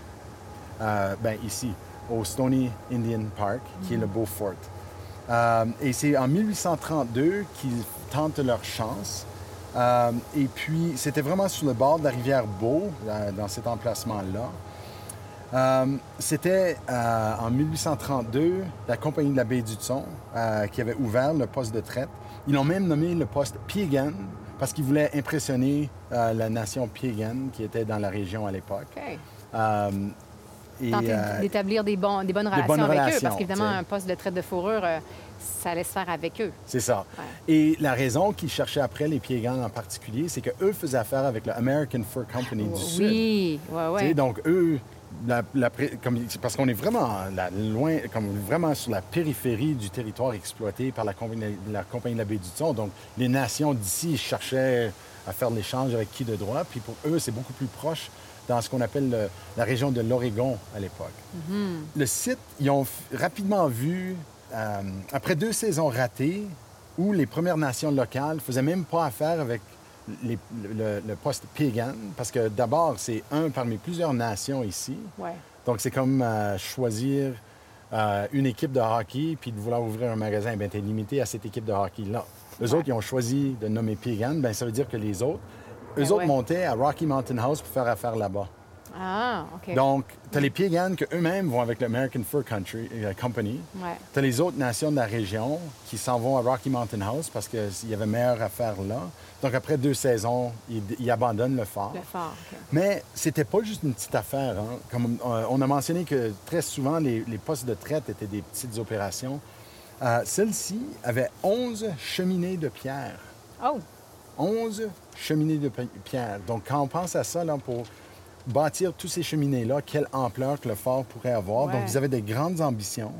Euh, ben, ici, au Stony Indian Park, qui est le Beau Fort. Et c'est en 1832 qu'ils tentent leur chance. Et puis, c'était vraiment sur le bord de la rivière Beau, dans cet emplacement-là. Euh, C'était euh, en 1832 la compagnie de la baie du Thon euh, qui avait ouvert le poste de traite. Ils l'ont même nommé le poste Piegan parce qu'ils voulaient impressionner euh, la nation Piegan qui était dans la région à l'époque. Et, Tenter d'établir des, bonnes relations bonnes avec eux, parce qu'évidemment, un poste de traite de fourrure, ça allait se faire avec eux. C'est ça. Ouais. Et la raison qu'ils cherchaient après, les Piegans en particulier, c'est qu'eux faisaient affaire avec le American Fur Company du Sud. Oui, sais, ouais. Donc, eux, la- la pré- comme, c'est parce qu'on est vraiment là, loin, comme vraiment sur la périphérie du territoire exploité par la compagnie, la compagnie de la baie du Thon. Donc, les nations d'ici cherchaient à faire l'échange avec qui de droit. Puis pour eux, c'est beaucoup plus proche dans ce qu'on appelle le- la région de l'Oregon à l'époque. Le site, ils ont rapidement vu, euh, après deux saisons ratées, où les Premières Nations locales ne faisaient même pas affaire avec les- le, le poste Pagan, parce que d'abord, c'est un parmi plusieurs nations ici. Ouais. Donc, c'est comme euh, choisir euh, une équipe de hockey puis de vouloir ouvrir un magasin. Bien, tu es limité à cette équipe de hockey-là. Eux Ouais. autres, ils ont choisi de nommer Pagan. Bien, ça veut dire que les autres, eux Ben autres ouais. montaient à Rocky Mountain House pour faire affaire là-bas. Ah, OK. Donc, tu as les Piegans que eux-mêmes vont avec l'American Fur Country, euh, Company. Ouais. Tu as les autres nations de la région qui s'en vont à Rocky Mountain House parce qu'il y avait meilleure affaire là. Donc, après deux saisons, ils, ils abandonnent le fort. Le fort, OK. Mais c'était pas juste une petite affaire. hein. Comme on a mentionné que très souvent, les, les postes de traite étaient des petites opérations. Euh, Celle-ci avait 11 cheminées de pierre. Oh, 11 cheminées de pi- pierre. Donc, quand on pense à ça, là, pour bâtir tous ces cheminées-là, quelle ampleur que le fort pourrait avoir. Ouais. Donc, ils avaient de grandes ambitions.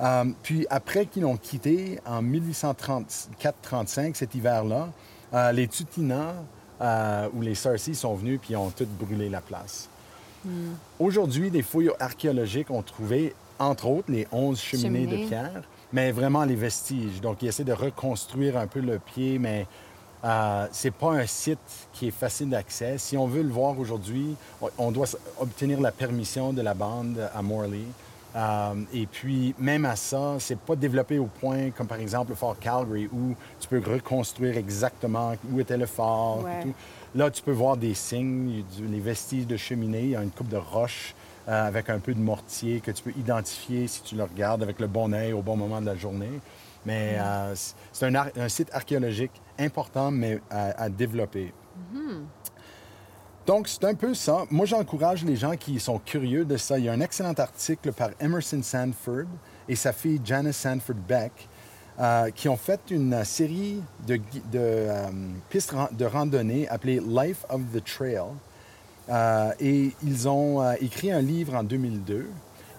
Euh, puis, après qu'ils l'ont quitté en 1834-35, cet hiver-là, euh, les Tutina euh, ou les Sarcy sont venus puis ont tout brûlé la place. Aujourd'hui, des fouilles archéologiques ont trouvé, entre autres, les 11 cheminées, Cheminées. de pierre, mais vraiment les vestiges. Donc, ils essaient de reconstruire un peu le pied, mais euh, c'est pas un site qui est facile d'accès. Si on veut le voir aujourd'hui, on- doit obtenir la permission de la bande à Morley. Euh, et puis, même à ça, c'est pas développé au point comme par exemple le fort Calgary où tu peux reconstruire exactement où était le fort. et Ouais. tout. Là, tu peux voir des signes, les vestiges de cheminée, il y a une coupe de roche euh, avec un peu de mortier que tu peux identifier si tu le regardes avec le bon œil au bon moment de la journée. Mais euh, c- c'est un, site archéologique important, mais à, à développer. Donc, c'est un peu ça. Moi, j'encourage les gens qui sont curieux de ça. Il y a un excellent article par Emerson Sanford et sa fille Janice Sanford Beck euh, qui ont fait une euh, série de, euh, pistes de randonnée appelée Life of the Trail. Euh, et ils ont euh, écrit un livre en 2002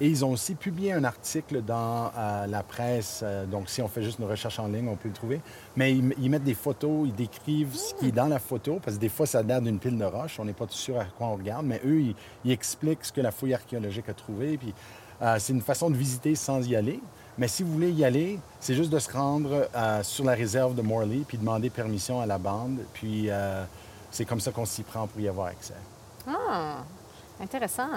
et ils ont aussi publié un article dans euh, la presse. euh, donc, si on fait juste une recherche en ligne, on peut le trouver. Mais ils, mettent des photos, ils décrivent ce qui est dans la photo, parce que des fois, ça l'air d'une pile de roches. On n'est pas tout sûr à quoi on regarde, mais eux, ils, expliquent ce que la fouille archéologique a trouvé. Puis, euh, c'est une façon de visiter sans y aller. Mais si vous voulez y aller, c'est juste de se rendre sur la réserve de Morley puis demander permission à la bande. Puis, c'est comme ça qu'on s'y prend pour y avoir accès. Ah, intéressant.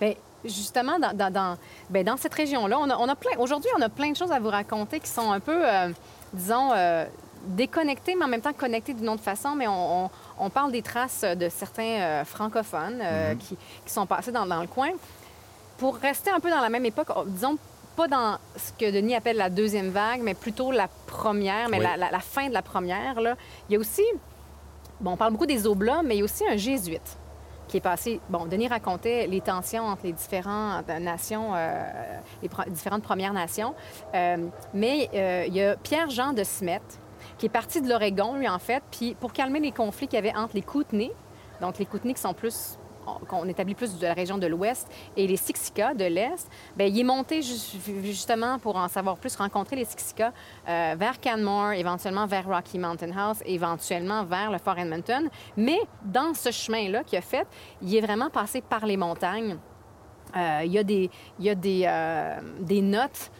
Bien, justement, dans, dans, dans, ben, dans cette région-là, on a, on a plein. Aujourd'hui, on a plein de choses à vous raconter qui sont un peu, euh, disons, euh, déconnecté, mais en même temps connecté d'une autre façon. Mais on, on- on parle des traces de certains euh, francophones euh, qui, qui sont passés dans, dans le coin. Pour rester un peu dans la même époque, disons pas dans ce que Denis appelle la deuxième vague, mais plutôt la première, mais Oui. la, la- la fin de la première. Là. Il y a aussi, bon, on parle beaucoup des Oblats, mais il y a aussi un jésuite qui est passé. Bon, Denis racontait les tensions entre les différentes nations, euh, les différentes Premières Nations. Euh, mais euh, il y a Pierre-Jean de Smet, qui est parti de l'Oregon, lui, en fait, puis pour calmer les conflits qu'il y avait entre les Kootenays, donc les Kootenays qui sont plus qu'on établit plus de la région de l'Ouest, et les Siksika de l'Est, bien, il est monté ju- justement pour en savoir plus, rencontrer les Siksika euh, vers Canmore, éventuellement vers Rocky Mountain House, éventuellement vers le Fort Edmonton. Mais dans ce chemin-là qu'il a fait, il est vraiment passé par les montagnes. Euh, il y a des, il y a des, euh, des notes,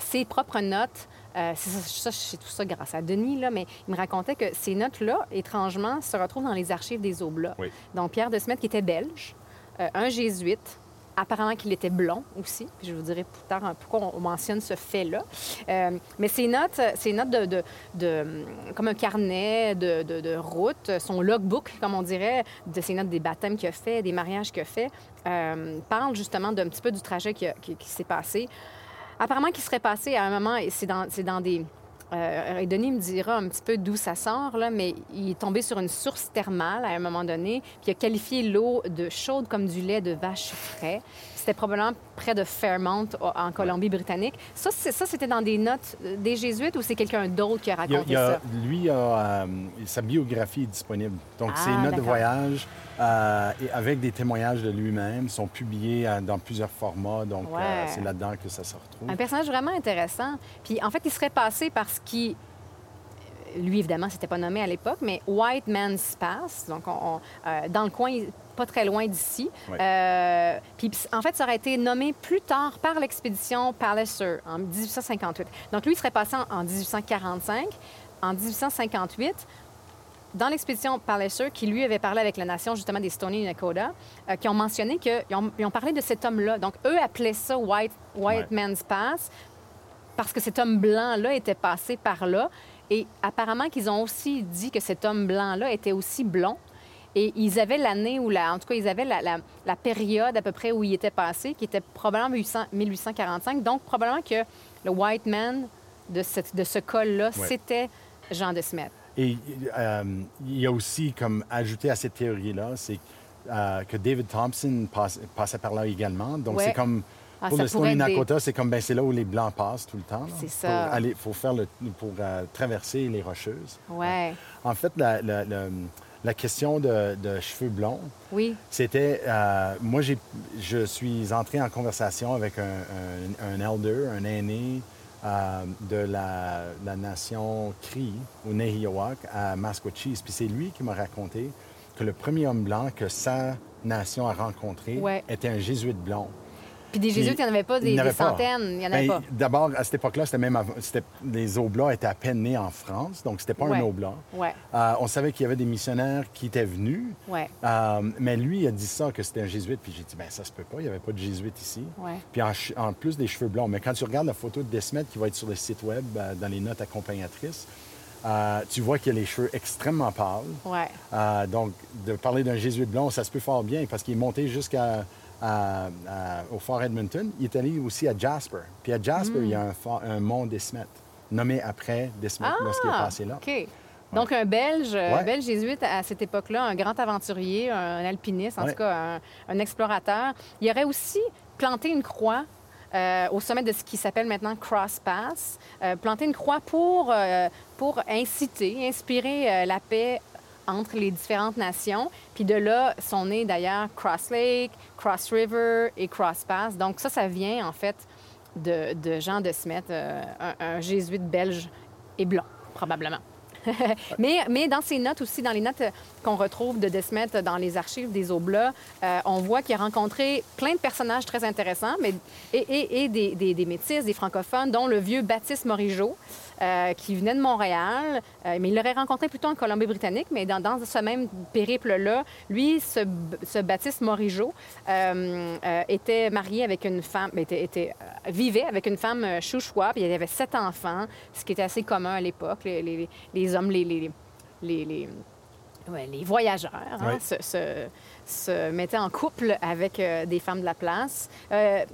ses propres notes. Euh, c'est ça, c'est tout ça grâce à Denis, là, mais il me racontait que ces notes-là, étrangement, se retrouvent dans les archives des Oblats. Oui. Donc, Pierre de Smet, qui était belge, euh, un jésuite, apparemment qu'il était blond aussi. Puis je vous dirai plus tard hein, pourquoi on mentionne ce fait-là. Euh, mais ces notes, ces notes de, de- de- comme un carnet de, route, son logbook, comme on dirait, de ces notes des baptêmes qu'il a fait, des mariages qu'il a fait, euh, parlent justement d'un petit peu du trajet qui, a- qui- qui s'est passé. Apparemment, qu'il serait passé à un moment, et c'est dans, c'est dans des. Euh, et Denis me dira un petit peu d'où ça sort, là, mais il est tombé sur une source thermale à un moment donné, puis il a qualifié l'eau de chaude comme du lait de vache frais. C'était probablement près de Fairmont, o- en Colombie-Britannique. Ça, c'était dans des notes euh, des Jésuites ou c'est quelqu'un d'autre qui a raconté il y a- ça? lui, a, euh, sa biographie est disponible. Donc, Ah, ses notes de voyage euh, et avec des témoignages de lui-même sont publiés euh, dans plusieurs formats. Donc, Ouais. c'est là-dedans que ça se retrouve. Un personnage vraiment intéressant. Puis en fait, il serait passé par ce qui. Lui, évidemment, c'était pas nommé à l'époque, mais White Man's Pass, donc on- on- euh, dans le coin, pas très loin d'ici. Ouais. Euh, puis en fait, ça aurait été nommé plus tard par l'expédition Palliser en 1858. Donc lui, il serait passé en, en 1845. En 1858, dans l'expédition Palliser, qui lui avait parlé avec la nation justement des Stoney Nakoda, euh, qui ont mentionné qu'ils ont, ils ont parlé de cet homme-là. Donc eux appelaient ça White, White. Man's Pass parce que cet homme blanc-là était passé par là. Et apparemment qu'ils ont aussi dit que cet homme blanc-là était aussi blond. Et ils avaient l'année où, la, en tout cas, ils avaient la, la- la période à peu près où il était passé, qui était probablement 1800 1845. Donc, probablement que le white man de, ce col-là, Ouais. c'était Jean de Smet. Et euh, il y a aussi, comme ajouté à cette théorie-là, c'est euh, que David Thompson passe- passait par là également. Donc, Ouais. c'est comme. Ah, pour le des- Nakota, c'est comme ben, c'est là où les Blancs passent tout le temps. C'est ça. Pour aller, faire le, pour euh, traverser les Rocheuses. Ouais. En fait, la, la- la- la question de, de cheveux blonds, Oui. c'était. euh, moi, j'ai, je suis entré en conversation avec un, un- un elder, un aîné euh, de la, la nation Cree, au Nehiyawak, à Masquachis. Puis c'est lui qui m'a raconté que le premier homme blanc que sa nation a rencontré Ouais. était un jésuite blond. Puis des jésuites, il n'y en avait pas des, centaines. Il n'y en avait Ben, pas. D'abord, à cette époque-là, c'était même avant- c'était- les Oblats étaient à peine nés en France, donc c'était pas Ouais. un Oblat. Ouais. Euh, on savait qu'il y avait des missionnaires qui étaient venus, Ouais. euh, mais lui il a dit ça, que c'était un jésuite, puis j'ai dit, ben ça se peut pas, il n'y avait pas de jésuite ici. Puis en, plus des cheveux blonds, mais quand tu regardes la photo de Desmet qui va être sur le site web, euh, dans les notes accompagnatrices, euh, tu vois qu'il a les cheveux extrêmement pâles. Ouais. Euh, donc, de parler d'un jésuite blond, ça se peut fort bien parce qu'il est monté jusqu'à à- à- au fort Edmonton. Il est allé aussi à Jasper. Puis à Jasper, il y a un, fort- un mont Desmet, nommé après Desmet lorsqu'il est passé là. Ah, OK. Donc, un Belge, un Ouais. Belge jésuite à cette époque-là, un grand aventurier, un alpiniste, en Ouais. tout cas, un, un explorateur. Il aurait aussi planté une croix euh, au sommet de ce qui s'appelle maintenant Cross Pass, euh, planté une croix pour, euh, pour inciter, inspirer la paix entre les différentes nations. Puis de là sont nés d'ailleurs Cross Lake, Cross River et Cross Pass. Donc ça, ça vient en fait de, Jean de Smet, euh, un, un jésuite belge et blanc, probablement. mais, mais dans ses notes aussi, dans les notes qu'on retrouve de Desmet dans les archives des Oblats, euh, on voit qu'il a rencontré plein de personnages très intéressants, mais, et, et- des, des, des métis, des francophones, dont le vieux Baptiste Morisot, euh, qui venait de Montréal, euh, mais il l'aurait rencontré plutôt en Colombie-Britannique, mais dans, dans ce même périple-là, lui, ce, ce Baptiste Morisot, euh, était marié avec une femme, était, était, vivait avec une femme chouchoua, puis il avait sept enfants, ce qui était assez commun à l'époque. Les les hommes, les, les, les, les, ouais, voyageurs, hein, se, se- se mettaient en couple avec euh, des femmes de la place. Euh,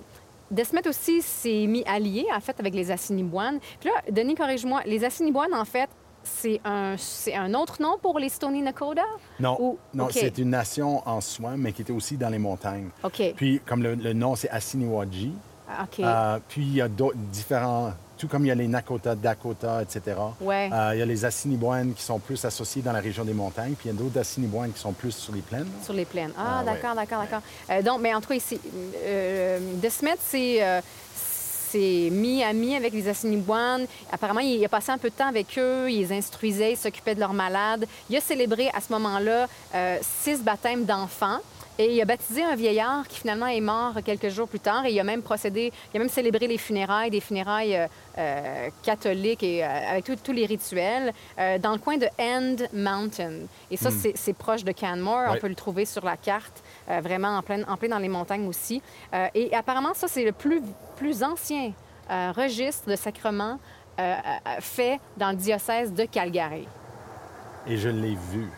Desmet aussi s'est mis allié, en fait, avec les Assiniboines. Puis là, Denis, corrige-moi, les Assiniboines, en fait, c'est un, c'est un autre nom pour les Stony Nakoda? Non, Ou- non c'est une nation en soi, mais qui était aussi dans les montagnes. OK. Puis, comme le, le nom, c'est Assiniwaji. Ah, OK. Euh, puis, il y a d'autres différents, tout comme il y a les Nakota, Dakota, etc. Ouais. Euh, il y a les Assiniboines qui sont plus associés dans la région des montagnes, puis il y a d'autres Assiniboines qui sont plus sur les plaines. Sur les plaines. Ah, Ah, d'accord, d'accord, d'accord. Euh, donc, mais en tout cas, ici, euh, Desmet s'est euh, s'est mis ami avec les Assiniboines. Apparemment, il a passé un peu de temps avec eux, il les instruisait, il s'occupait de leurs malades. Il a célébré à ce moment-là euh, six baptêmes d'enfants. Et il a baptisé un vieillard qui finalement est mort quelques jours plus tard. Et il a même procédé, il a même célébré les funérailles, des funérailles euh, euh, catholiques et euh, avec tous- les rituels dans le coin de End Mountain. Et ça, c'est- c'est proche de Canmore. On peut le trouver sur la carte, vraiment en plein, en plein dans les montagnes aussi. Et apparemment, ça, c'est le plus, plus ancien registre de sacrement fait dans le diocèse de Calgary. Et je l'ai vu.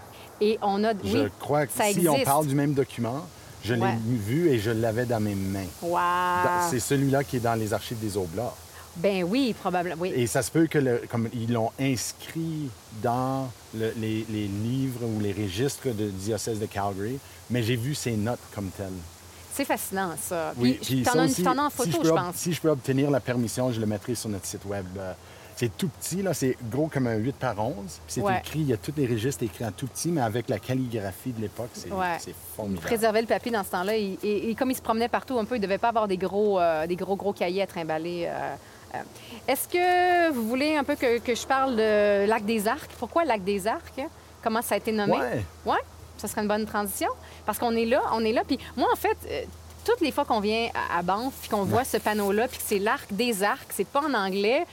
Et on a... Je oui, crois que ça si on parle du même document, je l'ai Ouais. vu et je l'avais dans mes mains. Wow! C'est celui-là qui est dans les archives des Oblats. Ben oui, probablement, oui. Et ça se peut que, le- comme ils l'ont inscrit dans le- les, les livres ou les registres de diocèse de Calgary, mais j'ai vu ces notes comme telles. C'est fascinant, ça. Oui, Puis, puis t'en as, en si photo, je, je, peux pense. Si je peux obtenir la permission, je le mettrai sur notre site web. Euh, C'est tout petit, là, c'est gros comme un 8 par 11. Puis C'est Ouais. écrit, il y a tous les registres écrits en tout petit, mais avec la calligraphie de l'époque, c'est Ouais. formidable. préservait le papier dans ce temps-là. Et, et- et comme il se promenait partout un peu, il ne devait pas avoir des gros, euh, des gros, gros cahiers à trimballer. euh, euh. Est-ce que vous voulez un peu que, que je parle de Lac des Arcs? Pourquoi Lac des Arcs? Comment ça a été nommé? Ouais. Ouais, ça serait une bonne transition. Parce qu'on est là, on est là. Puis moi, en fait, toutes les fois qu'on vient à, à Banff, puis qu'on voit ce panneau-là, puis que c'est l'arc des arcs, c'est pas en anglais,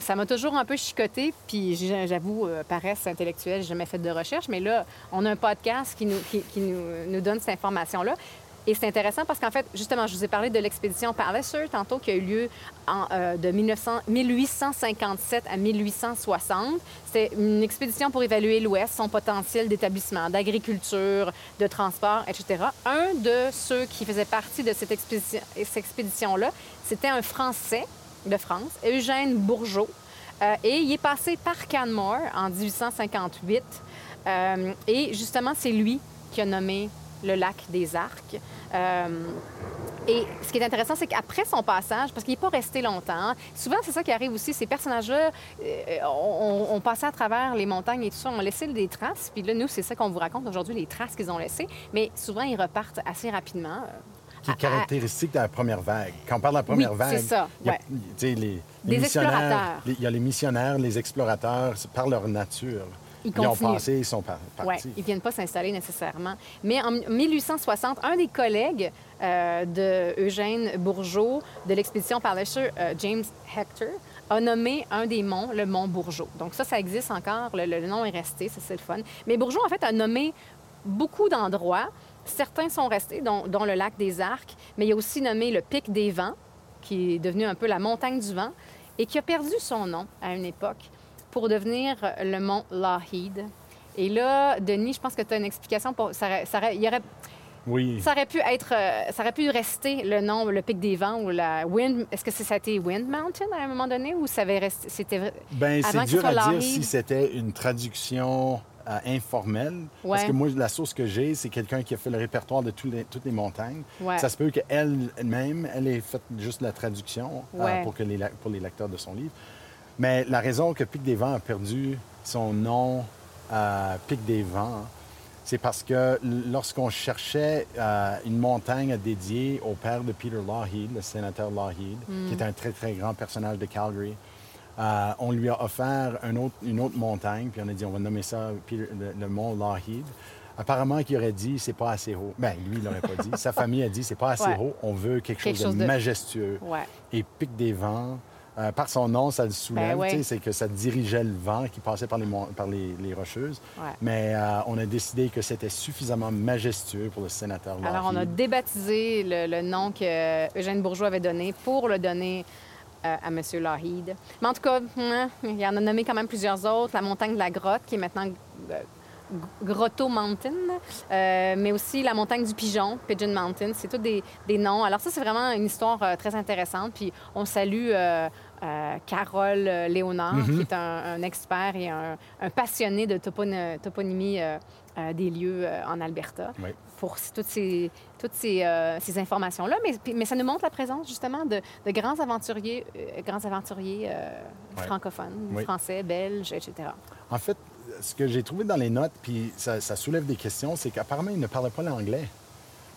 ça m'a toujours un peu chicoté. Puis j'avoue, euh, paresse intellectuelle, j'ai jamais fait de recherche, mais là, on a un podcast qui nous, donne cette information-là. Et c'est intéressant parce qu'en fait, justement, je vous ai parlé de l'expédition Palliser tantôt qui a eu lieu euh, de 1900 1857 à 1860. C'était une expédition pour évaluer l'Ouest, son potentiel d'établissement, d'agriculture, de transport, etc. Un de ceux qui faisait partie de cette expédition-là, c'était un Français de France, Eugène Bourgeot. Euh, et il est passé par Canmore en 1858. Euh, et justement, c'est lui qui a nommé le lac des Arcs. Euh, et ce qui est intéressant, c'est qu'après son passage, parce qu'il n'est pas resté longtemps, souvent c'est ça qui arrive aussi, ces personnages-là, on, on- on passait à travers les montagnes et tout ça, on laissait des traces, puis là, nous, c'est ça qu'on vous raconte aujourd'hui, les traces qu'ils ont laissées, mais souvent, ils repartent assez rapidement. Qui est à- à- caractéristique de la première vague. Quand on parle de la première Oui, vague, c'est ça, il y a- ouais. les, les missionnaires, les- il y a les missionnaires, les explorateurs, par leur nature. Ils ont passé, ils sont par- Oui, partis. ils ne viennent pas s'installer nécessairement. Mais en 1860, un des collègues euh, de Eugène Bourgeot de l'expédition par euh, James Hector, a nommé un des monts le mont Bourgeot. Donc ça, ça existe encore, le, le nom est resté, ça c'est le fun. Mais Bourgeot, en fait, a nommé beaucoup d'endroits. Certains sont restés, dont, dont le lac des Arcs, mais il a aussi nommé le pic des vents, qui est devenu un peu la montagne du vent, et qui a perdu son nom à une époque pour devenir le mont Lougheed. Et là, Denis, je pense que tu as une explication pour. Ça, il y aurait- Oui. ça aurait pu être. euh, ça aurait pu rester le nom, le pic des vents ou la Wind. Est-ce que ça a été Wind Mountain à un moment donné ou ça avait resté. C'était. avant c'est dur à dire si c'était une traduction euh, informelle. Parce Ouais. que moi, la source que j'ai, c'est quelqu'un qui a fait le répertoire de les- toutes les montagnes. Ouais. Ça se peut qu'elle-même, elle ait fait juste la traduction euh, pour, que les, la- pour les lecteurs de son livre. Mais la raison que Pic des Vents a perdu son nom à Pic des Vents, c'est parce que lorsqu'on cherchait euh, une montagne à dédier au père de Peter Lougheed, le sénateur Lougheed, qui est un très, très grand personnage de Calgary, euh, on lui a offert un autre- une autre montagne, puis on a dit on va nommer ça le, le mont Lougheed. Apparemment, qu'il aurait dit c'est pas assez haut. Ben, lui, il l'aurait pas dit. Sa famille a dit c'est pas assez Ouais. haut, on veut quelque, Quelque chose, chose de, majestueux. Ouais. Et Pic des Vents, euh, par son nom, ça le soulève, Ben ouais. sais, c'est que ça dirigeait le vent qui passait par les, mon- par les, les rocheuses. Ouais. Mais euh, on a décidé que c'était suffisamment majestueux pour le sénateur Alors, on a débaptisé le, le nom que Eugène Bourgeois avait donné pour le donner euh, à M. Lougheed. Mais en tout cas, hein, il en a nommé quand même plusieurs autres. La montagne de la grotte, qui est maintenant euh, Grotto Mountain, euh, mais aussi la montagne du Pigeon, Pigeon Mountain. C'est tous des, des noms. Alors ça, c'est vraiment une histoire euh, très intéressante. Puis on salue euh, Carole Léonard, qui est un, un expert et un, un passionné de topon- toponymie des lieux en Alberta Oui. Pour toutes ces, toutes ces, euh, ces informations-là. Mais, ça nous montre la présence justement de, de grands aventuriers, euh, grands aventuriers euh, Ouais. francophones, Oui. français, belges, etc. En fait, ce que j'ai trouvé dans les notes, puis ça, ça soulève des questions, c'est qu'apparemment, ils ne parlaient pas l'anglais.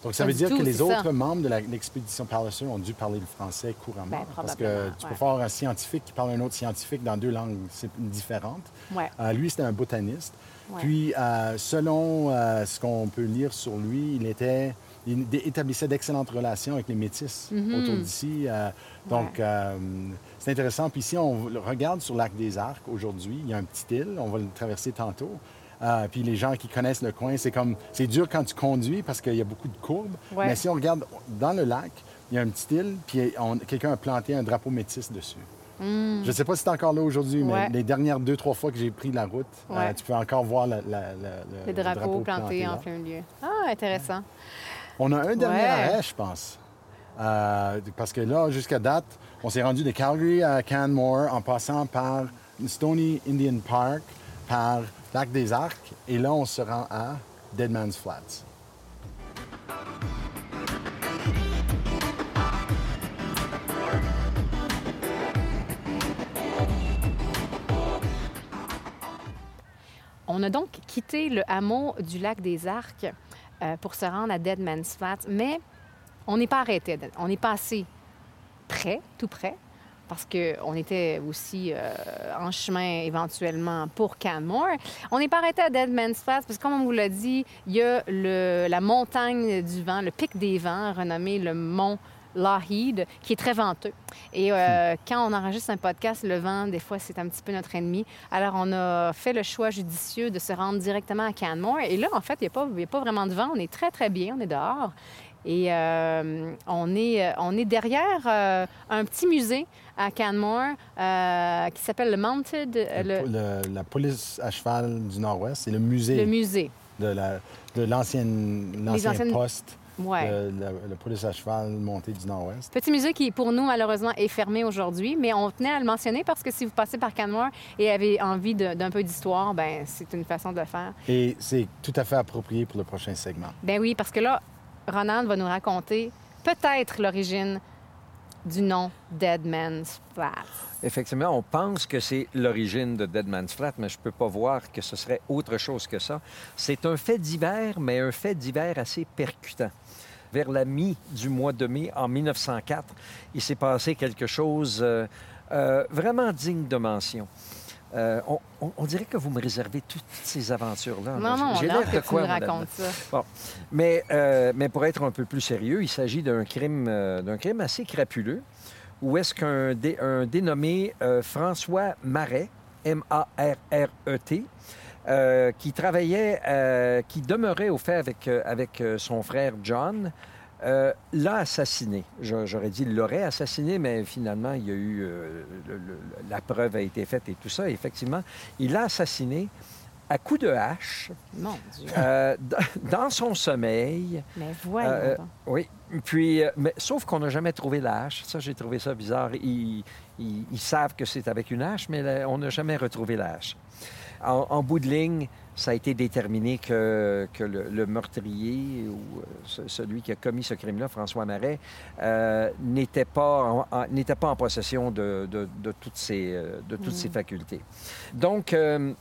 Donc, ça Pas veut dire tout, que les autres ça. membres de l'expédition Palliser ont dû parler le français couramment. Ben, parce que tu ouais. peux faire un scientifique qui parle un autre scientifique dans deux langues différentes. Ouais. Lui, c'était un botaniste. Ouais. Puis, euh, selon euh, ce qu'on peut lire sur lui, il était... Il établissait d'excellentes relations avec les métis autour d'ici. euh, donc, euh, c'est intéressant. Puis ici, on regarde sur l'arc des Arcs aujourd'hui. Il y a un petit île. On va le traverser tantôt. Euh, puis les gens qui connaissent le coin, c'est comme... C'est dur quand tu conduis parce qu'il y a beaucoup de courbes. Ouais. Mais si on regarde dans le lac, il y a un petit île, puis quelqu'un a planté un drapeau métis dessus. Je ne sais pas si c'est encore là aujourd'hui, mais les dernières deux, trois fois que j'ai pris la route, euh, tu peux encore voir la- la- la- le, Les le drapeaux drapeau plantés planté en plein milieu. Ah, intéressant. On a un dernier arrêt, je pense. Euh, parce que là, jusqu'à date, on s'est rendu de Calgary à Canmore en passant par Stony Indian Park, par Lac des Arcs, et là, on se rend à Deadman's Flats. On a donc quitté le hameau du lac des Arcs euh, pour se rendre à Dead Man's Flat, mais on n'est pas arrêté. On est passé près, tout près, parce qu'on était aussi euh, en chemin éventuellement pour Canmore. On n'est pas arrêté à Dead Man's Flat parce que, comme on vous l'a dit, il y a la montagne du vent, le pic des vents, renommé le mont Lougheed, qui est très venteux. Et euh, quand on enregistre un podcast, le vent, des fois, c'est un petit peu notre ennemi. Alors, on a fait le choix judicieux de se rendre directement à Canmore. Et là, en fait, il n'y a, a pas vraiment de vent. On est très, très bien. On est dehors. Et euh, on, est, euh, on est derrière euh, un petit musée à Canmore qui s'appelle le Mounted... Le- le, le- la police à cheval du Nord-Ouest, c'est le musée le musée. de la- de l'ancienne l'ancien anciennes- poste Ouais. la, la police à cheval montée du Nord-Ouest. Petit musée qui, pour nous, malheureusement, est fermé aujourd'hui, mais on tenait à le mentionner parce que si vous passez par Canmore et avez envie d'un peu d'histoire, ben c'est une façon de le faire. Et c'est tout à fait approprié pour le prochain segment. Ben oui, parce que là, Ronald va nous raconter peut-être l'origine du nom Dead Man's Flat. Effectivement, on pense que c'est l'origine de Dead Man's Flat, mais je ne peux pas voir que ce serait autre chose que ça. C'est un fait divers, mais un fait divers assez percutant. Vers la mi du mois de mai en 1904, il s'est passé quelque chose euh, euh, vraiment digne de mention. Euh, on, on- on dirait que vous me réservez toutes ces aventures-là. Non, non, J'ai l'air de quoi, ça. Bon. Mais, euh, mais pour être un peu plus sérieux, il s'agit d'un crime, euh, d'un crime assez crapuleux, où est-ce qu'un dé- un dénommé François Marais, M-A-R-R-E-T, euh, qui travaillait, euh, qui demeurait au fait avec, euh, avec son frère John, euh, l'a assassiné. J'aurais dit l'aurait assassiné, mais finalement, il y a eu. le- le- la preuve a été faite et tout ça. Et effectivement, il l'a assassiné à coups de hache Mon Dieu. dans- son sommeil. Mais donc. oui. Puis, mais, sauf qu'on n'a jamais trouvé la hache. Ça, j'ai trouvé ça bizarre. Ils, ils- ils savent que c'est avec une hache, mais là, on n'a jamais retrouvé la hache. En, en bout de ligne, ça a été déterminé que, que le, le meurtrier ou euh, ce- celui qui a commis ce crime-là, François Marais, euh, n'était pas, en- n'était pas en possession de, de- de toutes, ses, euh, de toutes ses facultés. Donc, euh,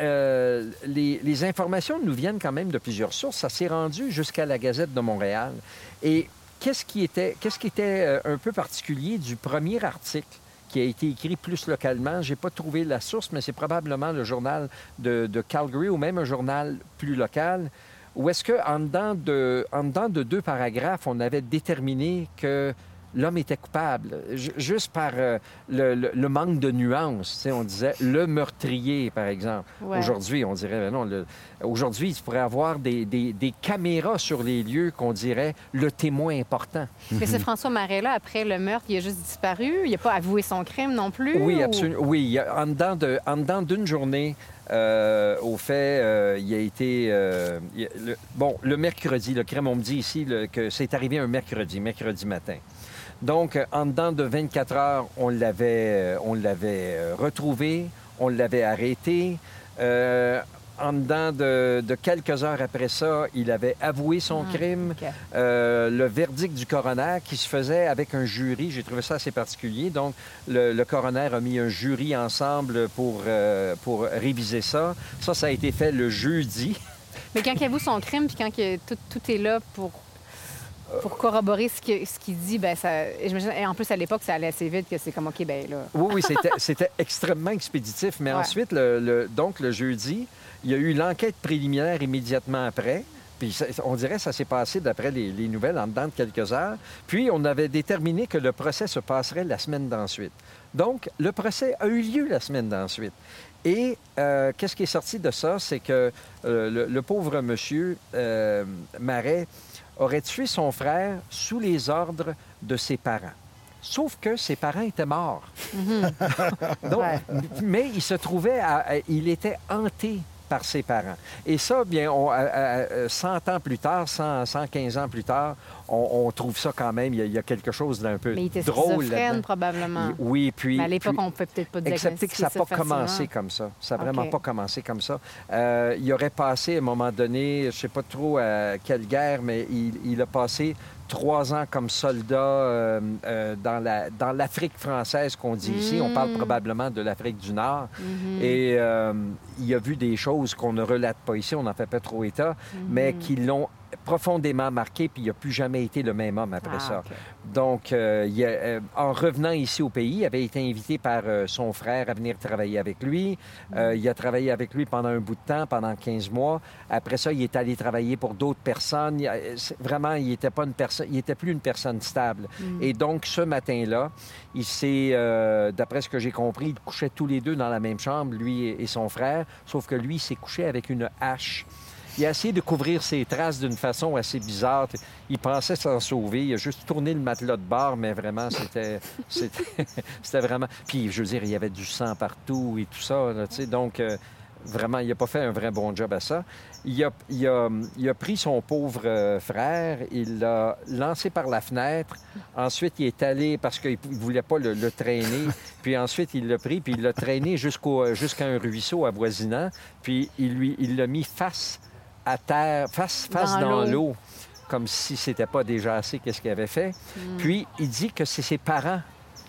euh, les, les informations nous viennent quand même de plusieurs sources. Ça s'est rendu jusqu'à la Gazette de Montréal. Et qu'est-ce qui était, qu'est-ce qui était un peu particulier du premier article qui a été écrit plus localement? J'ai pas trouvé la source, mais c'est probablement le journal de, Calgary ou même un journal plus local. Où est-ce qu'en dedans, de, dedans de deux paragraphes, on avait déterminé que l'homme était coupable, Ju- juste par euh, le, le- le manque de nuances. Tu on disait le meurtrier, par exemple. Ouais. Aujourd'hui, on dirait, ben non, aujourd'hui, il pourrait avoir des, des- des caméras sur les lieux qu'on dirait le témoin important. Mais ce François Marais-là, après le meurtre, il a juste disparu. Il n'a pas avoué son crime non plus. Oui, ou- absolument. Oui, en dedans de- en dedans d'une journée, euh, au fait, euh, il a été... euh, il y a- le- bon, le mercredi, le crime, on me dit ici le- que c'est arrivé un mercredi, mercredi matin. Donc, en dedans de 24 heures, on l'avait, euh, on l'avait euh, retrouvé, on l'avait arrêté. Euh, en dedans de, de quelques heures après ça, il avait avoué son crime. OK. Euh, le verdict du coroner qui se faisait avec un jury, j'ai trouvé ça assez particulier. Donc, le, le coroner a mis un jury ensemble pour, euh, pour réviser ça. Ça, ça a été fait le jeudi. Mais quand il avoue son crime, puis quand tout, tout est là pour, pour corroborer ce qu'il dit, ben ça. et en plus, à l'époque, ça allait assez vite que c'est comme, OK, ben là. Oui, oui, c'était, c'était extrêmement expéditif. Mais Ouais. ensuite, le, le- donc, le jeudi, il y a eu l'enquête préliminaire immédiatement après. Puis ça- on dirait que ça s'est passé d'après les, les nouvelles en dedans de quelques heures. Puis on avait déterminé que le procès se passerait la semaine d'ensuite. Donc, le procès a eu lieu la semaine d'ensuite. Et euh, qu'est-ce qui est sorti de ça? C'est que euh, le, le pauvre monsieur euh, Marais aurait tué son frère sous les ordres de ses parents. Sauf que ses parents étaient morts. Donc, Ouais. Mais il se trouvait, à- il était hanté par ses parents. Et ça, bien, on- à- à- à- 100 ans plus tard, 100, 115 ans plus tard, on, on trouve ça quand même, il y a, il y a quelque chose d'un peu Mais il était drôle schizophrène, probablement. Oui, puis... Mais à l'époque, on ne pouvait peut-être pas Excepté que ça n'a pas commencé comme ça. Ça n'a vraiment pas commencé comme ça. Euh, il aurait passé, à un moment donné, je ne sais pas trop à quelle guerre, mais il, il a passé trois ans comme soldat euh, euh, dans la- dans l'Afrique française qu'on dit ici. On parle Mm. probablement de l'Afrique du Nord. Mhm. Et euh, il a vu des choses qu'on ne relate pas ici, on n'en fait pas trop état, mais Mhm. qui l'ont profondément marqué, puis il n'a plus jamais été le même homme après Ah, ça. Donc, euh, il a- euh, en revenant ici au pays, il avait été invité par euh, son frère à venir travailler avec lui. Euh, il a travaillé avec lui pendant un bout de temps, pendant 15 mois. Après ça, il est allé travailler pour d'autres personnes. Il a- vraiment, il n'était pas une personne, il était plus une personne stable. Et donc, ce matin-là, il s'est, euh, d'après ce que j'ai compris, ils couchaient tous les deux dans la même chambre, lui et, son frère, sauf que lui, il s'est couché avec une hache. Il a essayé de couvrir ses traces d'une façon assez bizarre. Il pensait s'en sauver. Il a juste tourné le matelas de bord, mais vraiment, c'était, c'était, vraiment... Puis, je veux dire, il y avait du sang partout et tout ça, là, tu sais. Donc, euh, vraiment, il n'a pas fait un vrai bon job à ça. Il a, il a, il a pris son pauvre euh, frère, il l'a lancé par la fenêtre. Ensuite, il est allé, parce qu'il ne voulait pas le, le traîner, puis ensuite, il l'a pris, puis il l'a traîné jusqu'au, jusqu'à un ruisseau avoisinant, puis il lui, il l'a mis face à terre, face, face Dans dans, l'eau. comme si c'était pas déjà assez qu'est-ce qu'il avait fait. Puis, il dit que c'est ses parents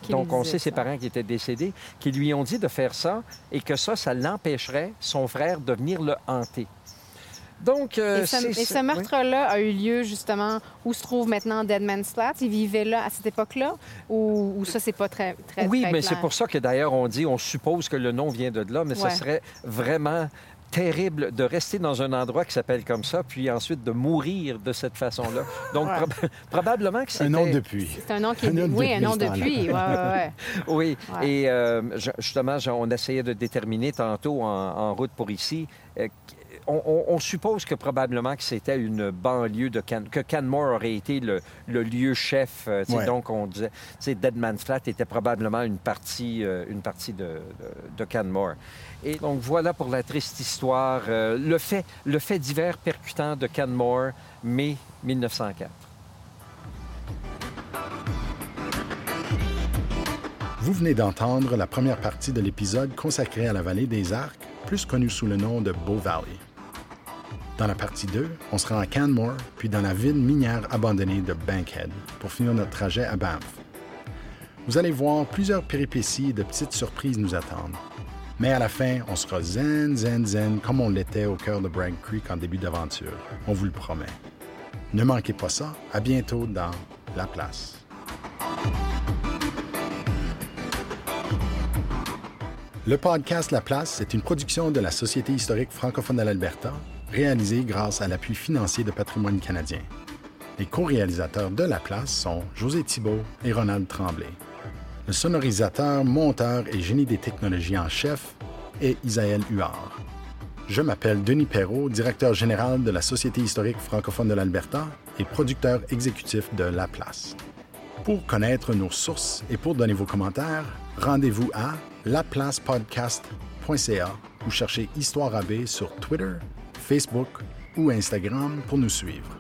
donc, on sait ses ça. parents qui étaient décédés, qui lui ont dit de faire ça et que ça, ça l'empêcherait, son frère, de venir le hanter. Donc, euh, Et ce, c'est- et ce c'est- oui. meurtre-là a eu lieu justement où se trouve maintenant Dead Man's Flat. Il vivait là à cette époque-là ou, ou ça, c'est pas très, très Oui, très mais c'est pour ça que d'ailleurs, on dit, on suppose que le nom vient de là, mais Ouais. ce serait vraiment terrible de rester dans un endroit qui s'appelle comme ça, puis ensuite de mourir de cette façon-là. Donc, Ouais. probablement que c'était... Un nom depuis. C'est un nom qui est... Un nom oui, depuis un nom depuis. Ouais, ouais, ouais. Oui, Ouais. et euh, justement, on essayait de déterminer tantôt en, en route pour ici. euh, on, on- on suppose que probablement que c'était une banlieue de Can que Canmore aurait été le, le lieu chef. euh, Ouais. Donc, on disait, tu sais, Dead Man's Flat était probablement une partie, euh, une partie de, de, de Canmore. Et donc, voilà pour la triste histoire. euh, le, fait, le fait divers percutant de Canmore, mai 1904. Vous venez d'entendre la première partie de l'épisode consacré à la vallée des Arcs, plus connue sous le nom de Bow Valley. Dans la partie 2, on sera à Canmore, puis dans la ville minière abandonnée de Bankhead, pour finir notre trajet à Banff. Vous allez voir plusieurs péripéties et de petites surprises nous attendent. Mais à la fin, on sera zen, zen, zen, comme on l'était au cœur de Bragg Creek en début d'aventure. On vous le promet. Ne manquez pas ça. À bientôt dans La Place. Le podcast La Place est une production de la Société historique francophone de l'Alberta, réalisée grâce à l'appui financier de Patrimoine canadien. Les co-réalisateurs de La Place sont José Thibault et Ronald Tremblay. Le sonorisateur, monteur et génie des technologies en chef est Isaël Huard. Je m'appelle Denis Perrault, directeur général de la Société historique francophone de l'Alberta et producteur exécutif de La Place. Pour connaître nos sources et pour donner vos commentaires, rendez-vous à laplacepodcast.ca ou cherchez Histoire AB sur Twitter, Facebook ou Instagram pour nous suivre.